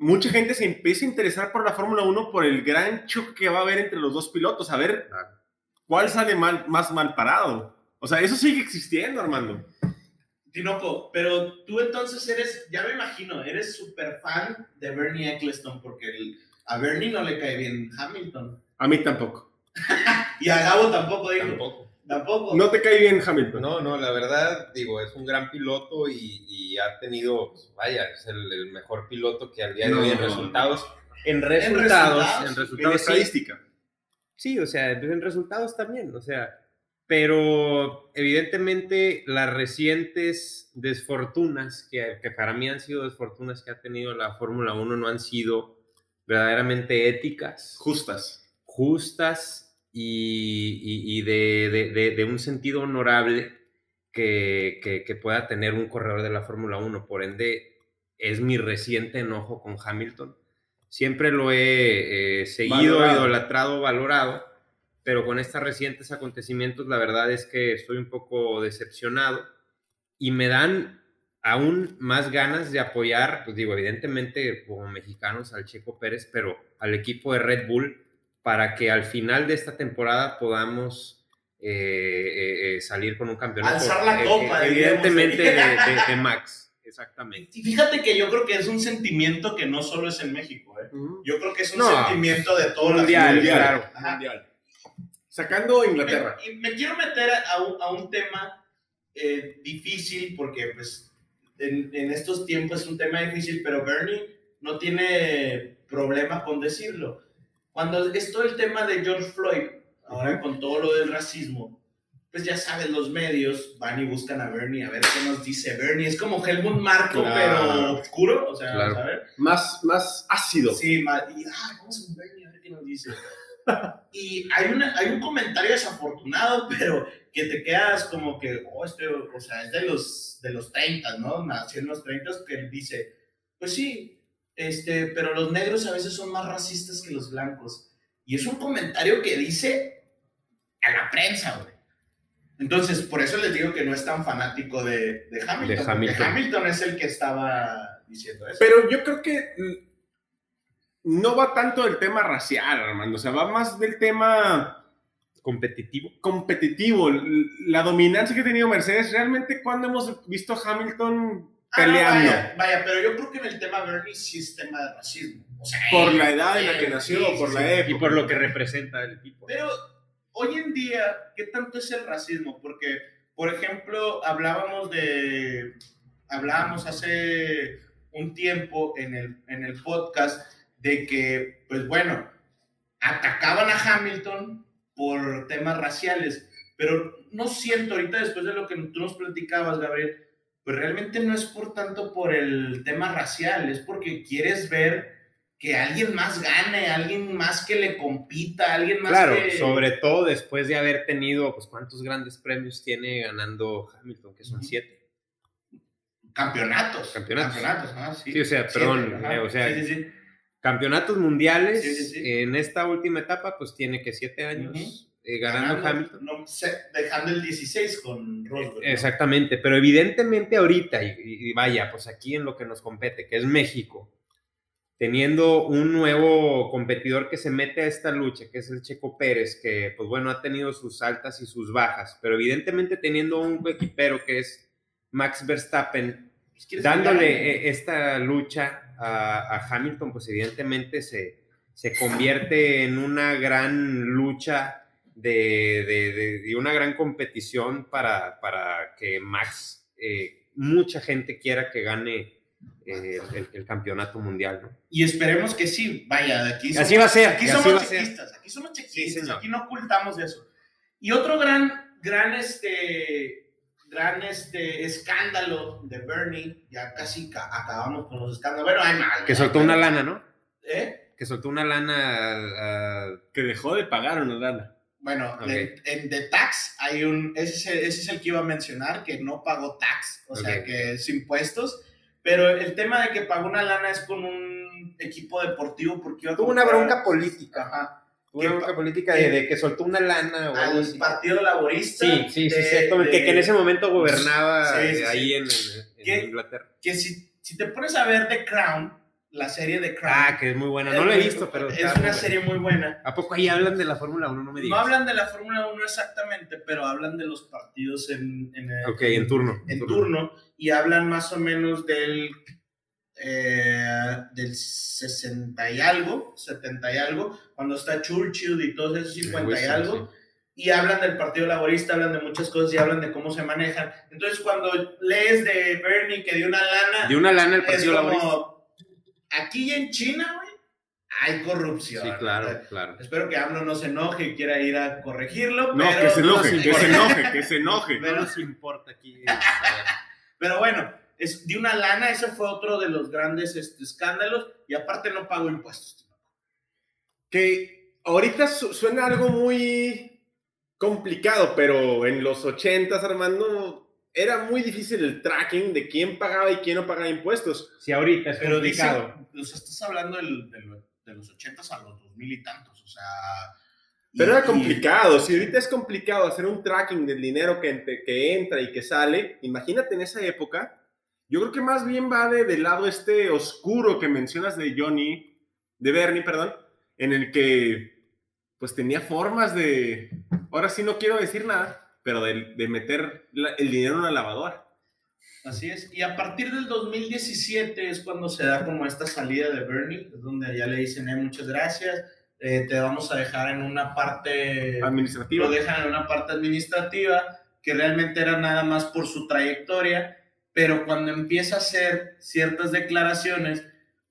Mucha gente se empieza a interesar por la Fórmula 1 por el gran choque que va a haber entre los dos pilotos, a ver cuál sale mal, más mal parado. O sea, eso sigue existiendo, Armando. Tinoco, pero tú entonces eres, ya me imagino, eres súper fan de Bernie Eccleston porque el- a Bernie no le cae bien Hamilton. A mí tampoco. Y a Gabo tampoco, digo. Tampoco. Tampoco. No te cae bien Hamilton. No, no, la verdad, digo, es un gran piloto y, y ha tenido, pues, vaya, es el, el mejor piloto que al día de hoy en No. resultados. En resultados, en resultados, sí. estadística. Sí, o sea, pues, en resultados también, o sea, pero evidentemente las recientes desfortunas, que, que para mí han sido desfortunas que ha tenido la Fórmula 1, no han sido verdaderamente éticas, Justas. justas y, y- y de, de- de- de un sentido honorable que, que- que pueda tener un corredor de la Fórmula 1. Por ende, es mi reciente enojo con Hamilton. Siempre lo he eh, seguido, Valorado. idolatrado, valorado, pero con estos recientes acontecimientos la verdad es que estoy un poco decepcionado y me dan aún más ganas de apoyar, pues digo, evidentemente como mexicanos al Checo Pérez, pero al equipo de Red Bull para que al final de esta temporada podamos eh, eh, eh, salir con un campeonato. Alzar la copa, eh, evidentemente de, de- de Max, exactamente. Y fíjate que yo creo que es un sentimiento que no solo es en México, ¿eh? Yo creo que es un No, sentimiento de todo mundial, el claro. Mundial. Sacando Inglaterra. Me, y me quiero meter a un, a un tema eh, difícil porque pues en, en estos tiempos es un tema difícil, pero Bernie no tiene problema con decirlo. Cuando es todo el tema de George Floyd, ahora con todo lo del racismo, pues ya sabes, los medios van y buscan a Bernie a ver qué nos dice Bernie. Es como Helmut Marko, Claro. pero oscuro, o sea, Claro. ¿sabes? Más, más ácido. Sí, ma- y, ah, vamos con Bernie a ver qué nos dice. y hay, una, hay un comentario desafortunado, pero que te quedas como que, oh, este, o sea, es de los, de los 30, ¿no? Nació en los 30, que dice, pues sí, este, pero los negros a veces son más racistas que los blancos. Y es un comentario que dice a la prensa, güey. Entonces, por eso les digo que no es tan fanático de, de Hamilton. De porque Hamilton. Hamilton es el que estaba diciendo eso. Pero yo creo que mm, no va tanto del tema racial, Armando. O sea, va más del tema Competitivo. competitivo. La dominancia que ha tenido Mercedes. Realmente, cuando hemos visto a Hamilton Ah, no, peleando? vaya, vaya, pero yo creo que en el tema Bernie sí es tema de racismo. O sea, por él- la edad en la él, que nació, sí, por sí. la época. Y por lo que representa el equipo. Pero hoy en día, ¿qué tanto es el racismo? Porque, por ejemplo, hablábamos de. Hablábamos hace un tiempo en el, en el podcast de que, pues bueno, atacaban a Hamilton por temas raciales, pero no siento ahorita, después de lo que tú nos platicabas, Gabriel, pues realmente no es por tanto por el tema racial, es porque quieres ver que alguien más gane, alguien más que le compita, alguien más Claro, que... sobre todo después de haber tenido, pues, ¿cuántos grandes premios tiene ganando Hamilton? Que son siete. Campeonatos. Campeonatos. Campeonatos, ah, sí. Sí, o sea, Siete, perdón, ajá. eh, o sea, Sí, sí, sí. Campeonatos mundiales Sí, sí, sí. en esta última etapa, pues tiene que siete años Ujú. Eh, ganando Hamilton. no dejando el 16 con Rosberg. ¿no? Exactamente, pero evidentemente ahorita, y, y vaya, pues aquí en lo que nos compete, que es México, teniendo un nuevo competidor que se mete a esta lucha, que es el Checo Pérez, que pues bueno, ha tenido sus altas y sus bajas, pero evidentemente teniendo un equipero que es Max Verstappen, Pues, ¿quieres que dándole eh, esta lucha a, a Hamilton, pues evidentemente se, se convierte en una gran lucha de, de- de- de una gran competición para, para que Max, eh, mucha gente quiera que gane eh, el, el campeonato mundial, ¿no? Y esperemos que sí, vaya, de aquí Así va a ser, Aquí somos chiquistas, aquí somos Sí, chiquistas, señor. aquí no ocultamos eso. Y otro gran, gran, este, gran, este, escándalo de Bernie, ya casi ca- acabamos con los escándalos, bueno, hay más. Que soltó una lana, ¿no? ¿Eh? Que soltó una lana a- Que dejó de pagar una lana. Bueno, Ok. de- en The Tax hay un, ese es, el, ese es el que iba a mencionar, que no pagó tax, o sea, Ok. que es impuestos, pero el tema de que pagó una lana es con un equipo deportivo porque iba a Tuvo una bronca política. Ajá. Tuvo una ¿Qué bronca política de, de que soltó una lana o algo al así. Partido Laborista. Sí, sí, sí, de- exactamente, de- que, que en ese momento gobernaba Sí, sí, ahí en, en- en ¿Qué? Inglaterra. que si, si te pones a ver The Crown, la serie The Crown. Ah, que es muy buena. No la he visto, pero Es una serie muy buena. ¿A poco ahí hablan de la Fórmula 1? No me No digas. hablan de la Fórmula 1 exactamente, pero hablan de los partidos en, en, el- Ok, en turno. en turno y hablan más o menos del, eh, del 60 y algo, 70 y algo, cuando está Churchill y todos esos 50 y algo. Y hablan del Partido Laborista, hablan de muchas cosas y hablan de cómo se manejan. Entonces, cuando lees de Bernie que dio una lana, De una lana el Partido Laborista. Aquí en China, güey, hay corrupción. Sí, claro, claro. Espero que AMLO no se enoje y quiera ir a corregirlo. No, pero que se enoje, no, que se enoje, que se enoje. No nos importa aquí. Pero bueno, es de una lana, ese fue otro de los grandes este, escándalos y aparte no pagó impuestos. Que ahorita su- suena algo muy complicado, pero en los 80s, Armando, era muy difícil el tracking de quién pagaba y quién no pagaba impuestos. Sí, ahorita es Pero dice, complicado. o sea, estás hablando del- de, lo- de los 80s a los 2000 y tantos, o sea... y- Pero era y- complicado. Si ahorita es complicado hacer un tracking del dinero que, que entra y que sale, imagínate en esa época Yo creo que más bien va de, del lado este oscuro que mencionas de Johnny, de Bernie, perdón, en el que pues tenía formas de, ahora sí no quiero decir nada, pero de, de meter la- el dinero en una lavadora. Así es. Y a partir del 2017 es cuando se da como esta salida de Bernie, es donde ya le dicen, eh, muchas gracias, eh, te vamos a dejar en una parte Administrativa. lo dejan en una parte administrativa que realmente era nada más por su trayectoria, pero cuando empieza a hacer ciertas declaraciones,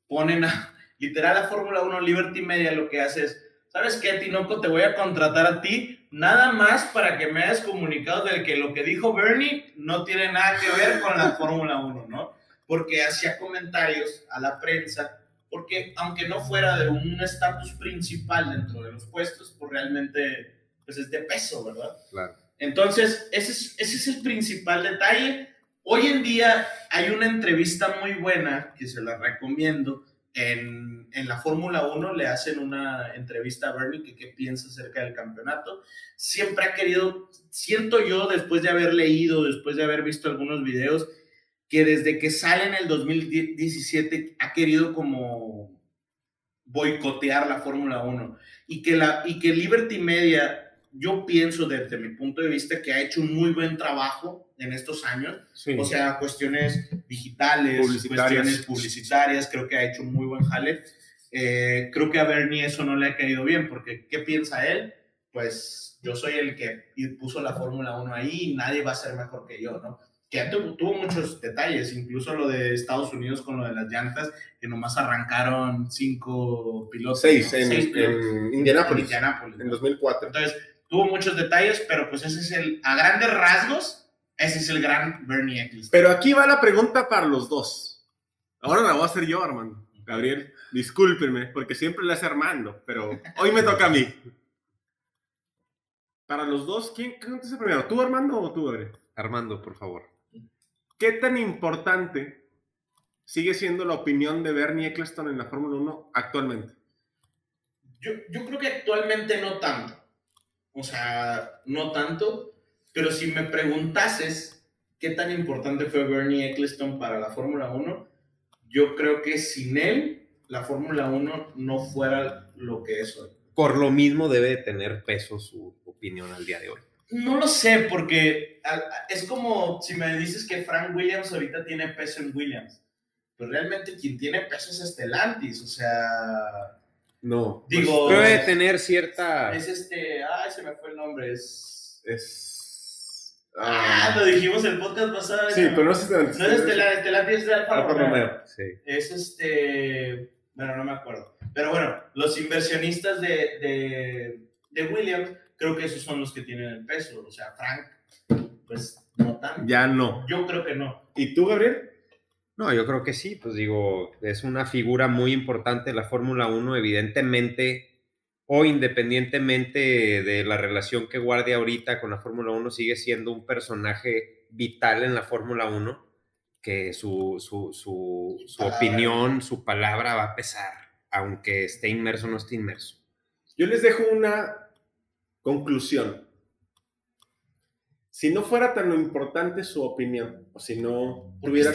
ponen a, literal a Fórmula 1 Liberty Media lo que hace es, ¿sabes qué, Tinoco? Te voy a contratar a ti, nada más para que me hayas comunicado de que lo que dijo Bernie no tiene nada que ver con la Fórmula 1, ¿no? Porque hacía comentarios a la prensa, porque aunque no fuera de un estatus principal dentro de los puestos, pues realmente pues es de peso, ¿verdad? Claro. Entonces, ese es, ese es el principal detalle. Hoy en día hay una entrevista muy buena que se la recomiendo. En, en la Fórmula 1 le hacen una entrevista a Bernie que qué piensa acerca del campeonato. Siempre ha querido, siento yo, después de haber leído, después de haber visto algunos videos, que desde que sale en el 2017 ha querido como boicotear la Fórmula 1 y que, la, y que Liberty Media yo pienso desde mi punto de vista que ha hecho un muy buen trabajo en estos años, Sí. o sea, cuestiones digitales, Publicitarias. cuestiones publicitarias, creo que ha hecho un muy buen jale. Eh, creo que a Bernie eso no le ha caído bien, porque ¿qué piensa él? Pues yo soy el que puso la Fórmula 1 ahí y nadie va a ser mejor que yo, ¿no? Que tuvo, tuvo muchos detalles, incluso lo de Estados Unidos con lo de las llantas, que nomás arrancaron cinco pilotos. Seis ¿no? en, Seis pilotos en en Indianápolis, Indianápolis, en ¿no? 2004. Entonces, tuvo muchos detalles, pero pues ese es el, a grandes rasgos, ese es el gran Bernie Eccleston. Pero aquí va la pregunta para los dos. Ahora la voy a hacer yo, Armando. Gabriel, discúlpenme, porque siempre la hace Armando, pero hoy me toca a mí. Para los dos, ¿quién contesta primero? ¿Tú, Armando, o tú, Gabriel? Armando, por favor. ¿Qué tan importante sigue siendo la opinión de Bernie Eccleston en la Fórmula 1 actualmente? Yo, yo creo que actualmente no tanto. O sea, no tanto. Pero si me preguntases qué tan importante fue Bernie Eccleston para la Fórmula 1, yo creo que sin él la Fórmula 1 no fuera lo que es hoy. Por lo mismo debe de tener peso su opinión al día de hoy. No lo sé, porque es como si me dices que Frank Williams ahorita tiene peso en Williams. Pero realmente quien tiene peso es Estelantis, o sea, No. Digo- pues, Debe de tener cierta... es este, ay, se me fue el nombre, es... es. Ah, lo dijimos el podcast pasado. sí, pero no sé si No es Estelantis, Estelantis es de Alfa Romeo. Sí. Es este, bueno, no me acuerdo. Pero bueno, los inversionistas de, de, de Williams, creo que esos son los que tienen el peso. O sea, Frank, pues no tanto. Ya no. Yo creo que no. ¿Y tú, Gabriel? No, yo creo que sí, pues digo, es una figura muy importante de la Fórmula 1, evidentemente, o independientemente de la relación que guarde ahorita con la Fórmula 1, sigue siendo un personaje vital en la Fórmula 1, que su, su, su, su opinión, su palabra va a pesar, aunque esté inmerso o no esté inmerso. Yo les dejo una conclusión. Si no fuera tan importante su opinión, o si no ¿Por qué tuviera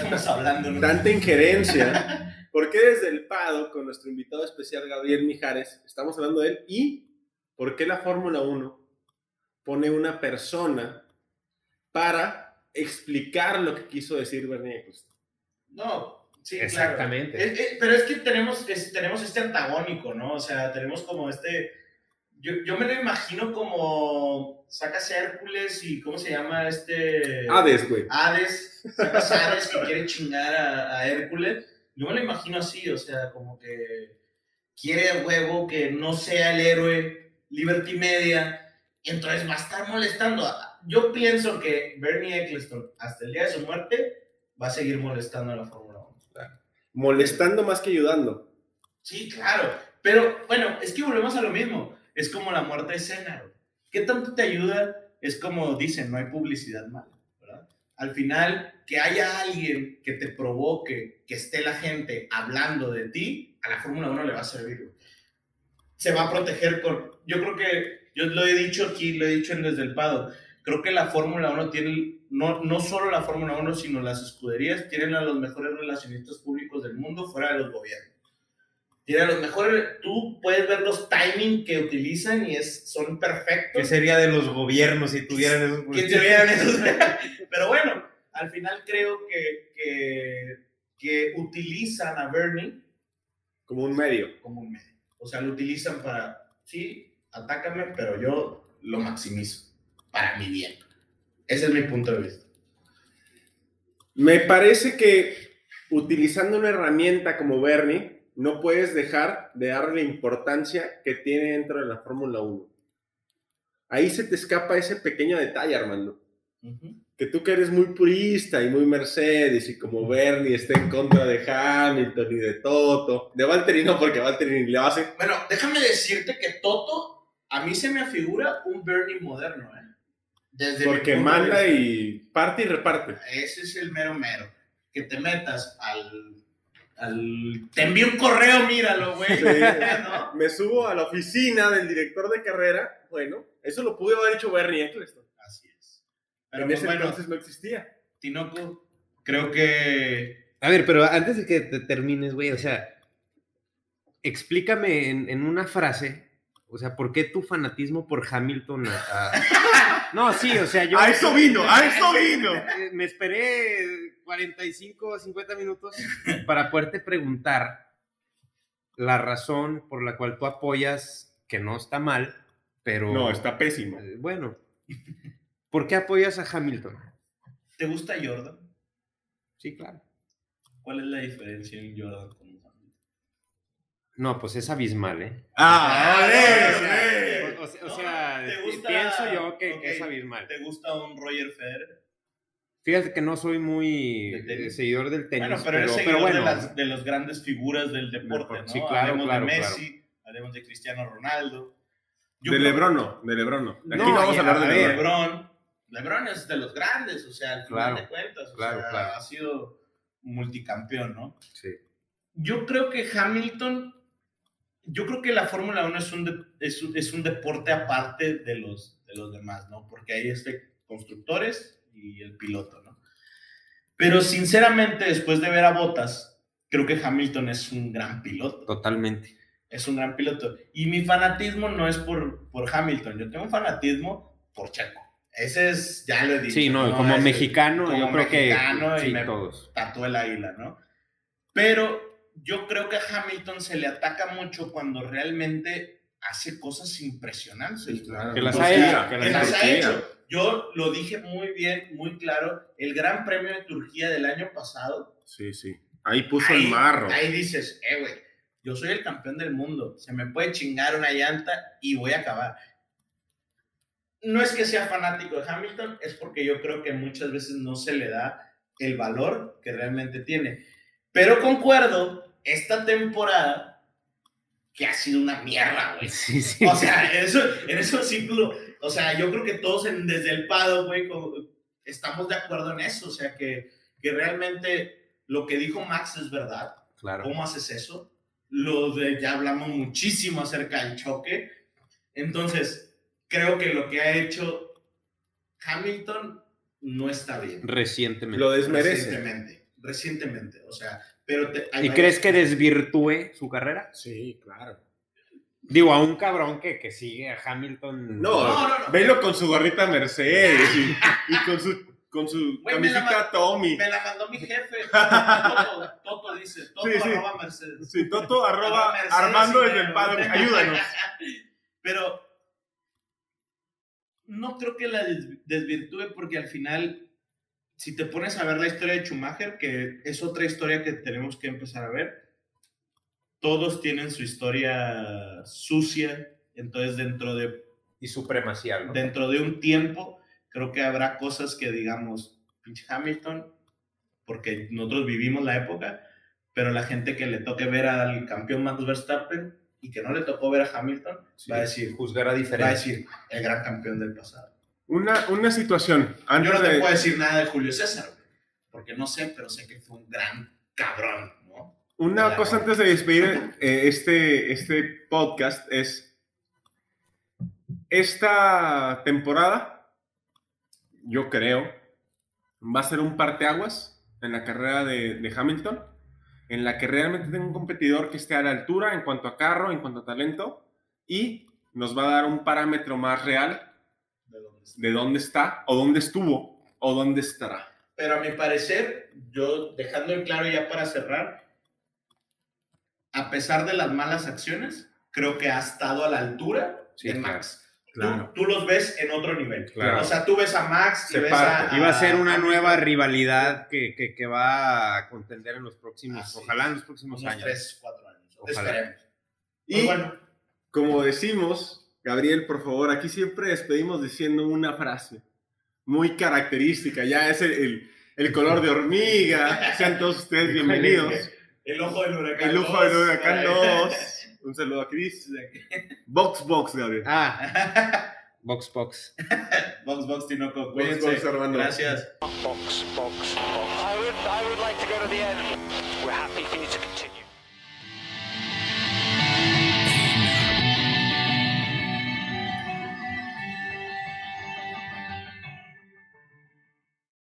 tanta injerencia, ¿por qué desde el PADO, con nuestro invitado especial Gabriel Mijares, estamos hablando de él? ¿Y por qué la Fórmula 1 pone una persona para explicar lo que quiso decir Bernie Eccleston? No, sí, Exactamente. claro. Es- es- pero es que tenemos, es- tenemos este antagónico, ¿no? O sea, tenemos como este. Yo, yo me lo imagino como sacas a Hércules y ¿cómo se llama este? Hades, güey. Hades, sacas Hades que quiere chingar a, a Hércules. Yo me lo imagino así, o sea, como que quiere a huevo que no sea el héroe, Liberty Media, y entonces va a estar molestando. Yo pienso que Bernie Eccleston, hasta el día de su muerte, va a seguir molestando a la Fórmula 1. Molestando más que ayudando. Sí, claro. Pero bueno, es que volvemos a lo mismo. Es como la muerte de güey. ¿Qué tanto te ayuda? Es como dicen, no hay publicidad mala. Al final, que haya alguien que te provoque, que esté la gente hablando de ti, a la Fórmula 1 le va a servir. Se va a proteger con... Yo creo que, yo lo he dicho aquí, lo he dicho en Desde el Pado, creo que la Fórmula 1 tiene no, no solo la Fórmula 1, sino las escuderías tienen a los mejores relacionistas públicos del mundo fuera de los gobiernos. Tienen a los mejores, tú puedes ver los timing que utilizan y es, son perfectos. ¿Qué sería de los gobiernos si tuvieran esos que tuvieran esos- Pero bueno, al final creo que, que, que utilizan a Bernie Como un medio. como un medio. O sea, lo utilizan para, sí, atácame, pero yo lo maximizo para mi bien. Ese es mi punto de vista. Me parece que utilizando una herramienta como Bernie, no puedes dejar de darle la importancia que tiene dentro de la Fórmula 1. Ahí se te escapa ese pequeño detalle, Armando. Que tú que eres muy purista y muy Mercedes y como Bernie está en contra de Hamilton y de Toto. De Valtteri no, porque Valtteri le hace. Bueno, déjame decirte que Toto, a mí se me afigura un Bernie moderno, ¿eh? Desde Porque manda y parte y reparte. Ese es el mero mero. Que te metas al. Al te envío un correo, míralo, güey. Sí. ¿No? Me subo a la oficina del director de carrera. Bueno, eso lo pudo haber hecho Bernie Eccleston. Así es. Pero en pues, ese bueno, entonces no existía. Tinoco, creo que. A ver, pero antes de que te termines, güey, o sea, explícame en, en una frase, o sea, ¿por qué tu fanatismo por Hamilton? a- a- No, sí, o sea, yo... ¡A eso vino! ¡A eso vino! Me esperé 45 o 50 minutos para poderte preguntar la razón por la cual tú apoyas, que no está mal, pero... No, está pésimo. Eh, Bueno, ¿por qué apoyas a Hamilton? ¿Te gusta Jordan? Sí, claro. ¿Cuál es la diferencia en Jordan con Hamilton? No, pues es abismal, ¿eh? ¡Ah! Ah, ¡ole, o sea, ole! O, o sea- o No, sea, ¿te pi- gusta- pienso yo que, que es abismal. ¿Te gusta un Roger Federer? Fíjate que no soy muy ¿De tenis? eh, seguidor del tenis, bueno, pero, pero, eres pero seguidor bueno, de, las, de las grandes figuras del deporte, ¿no? Sí, claro, Hablemos claro, de Messi, hablemos de Cristiano Ronaldo. Yo De creo- Lebron no, de Lebron no. Aquí No, vamos a hablar de Lebron. LeBron. Es de los grandes, o sea, al final Claro, de cuentas, o claro, sea, claro. ha sido multicampeón, ¿no? sí. Yo creo que Hamilton, yo creo que la Fórmula 1 es un, de- es, un, es un deporte aparte de los, de los demás, ¿no? Porque hay este constructores y el piloto, ¿no? Pero sinceramente, después de ver a Bottas, creo que Hamilton es un gran piloto. totalmente. Es un gran piloto. Y mi fanatismo no es por, por Hamilton, yo tengo un fanatismo por Checo. Ese es, ya lo he dicho. Sí, no, como Ese- mexicano, como yo creo mexicano que y sí, me- todos. tatuó el águila, ¿no? Pero yo creo que a Hamilton se le ataca mucho cuando realmente hace cosas impresionantes. claro. Que las O ha sea, hecho, que que las las ha ha hecho. Yo lo dije muy bien, muy claro. El Gran Premio de Turquía del año pasado, Sí, sí. Ahí puso ahí, el marro. ahí dices, eh, güey, yo soy el campeón del mundo. Se me puede chingar una llanta y voy a acabar. No es que sea fanático de Hamilton, es porque yo creo que muchas veces no se le da el valor que realmente tiene. Pero concuerdo, esta temporada, que ha sido una mierda, güey. Sí, sí. O sea, en eso, en eso sí, lo- o sea, yo creo que todos en- desde el Pado, güey, como- estamos de acuerdo en eso. O sea, que, que realmente lo que dijo Max es verdad. claro. ¿Cómo haces eso? Lo de, ya hablamos muchísimo acerca del choque. Entonces, creo que lo que ha hecho Hamilton no está bien. Recientemente. Lo desmerece. Recientemente, recientemente, o sea, pero... te- ¿Y crees que desvirtúe su carrera? Sí, claro. Digo, a un cabrón que, que sigue a Hamilton. No, No, no, no. Velo con su gorrita Mercedes y, y con su, con su ma- Tommy. Me la mandó mi jefe. Toto, Toto dice, Toto Sí, sí. arroba Mercedes. Sí, Toto arroba Mercedes Armando desde el padre. Ayúdanos. Pero no creo que la des- desvirtúe porque al final, si te pones a ver la historia de Schumacher, que es otra historia que tenemos que empezar a ver, todos tienen su historia sucia, entonces dentro de Y supremacial, ¿no? dentro de un tiempo, creo que habrá cosas que digamos, pinche Hamilton, porque nosotros vivimos la época, pero la gente que le toque ver al campeón Max Verstappen y que no le tocó ver a Hamilton, va a decir, Juzgar a va a decir, el gran campeón del pasado. Una, una situación. Yo Antes no te de, puedo decir nada de Julio César, porque no sé, pero sé que fue un gran cabrón. Una cosa antes de despedir eh, este, este podcast es esta temporada, yo creo va a ser un parteaguas en la carrera de, de Hamilton, en la que realmente tenga un competidor que esté a la altura en cuanto a carro, en cuanto a talento, y nos va a dar un parámetro más real ¿De dónde está? de dónde está, o dónde estuvo, o dónde estará. Pero a mi parecer, yo dejando en claro ya para cerrar, a pesar de las malas acciones, creo que ha estado a la altura Sí, de Max. Tú- claro. Tú, los ves en otro nivel. Claro. O sea, tú ves a Max y Se ves parte. a, Iba a ser una nueva rivalidad que, que, que va a contender en los próximos, Así ojalá en los próximos unos años. 3, 4 años. Ojalá. Esperemos. Y Pues bueno, como decimos, Gabriel, por favor, aquí siempre despedimos diciendo una frase muy característica, ya es el, el- el color de hormiga, sean todos ustedes bienvenidos. El ojo del huracán. El lujo del 2, huracán eh, 2. Un saludo a Chris. Box Box, Gabriel. Ah, Box Box. Box Box Tinoco. Box, Cuídense. Box, hermano. Gracias. Box, box, box. I would, I would like to go to the end. We're happy for you to.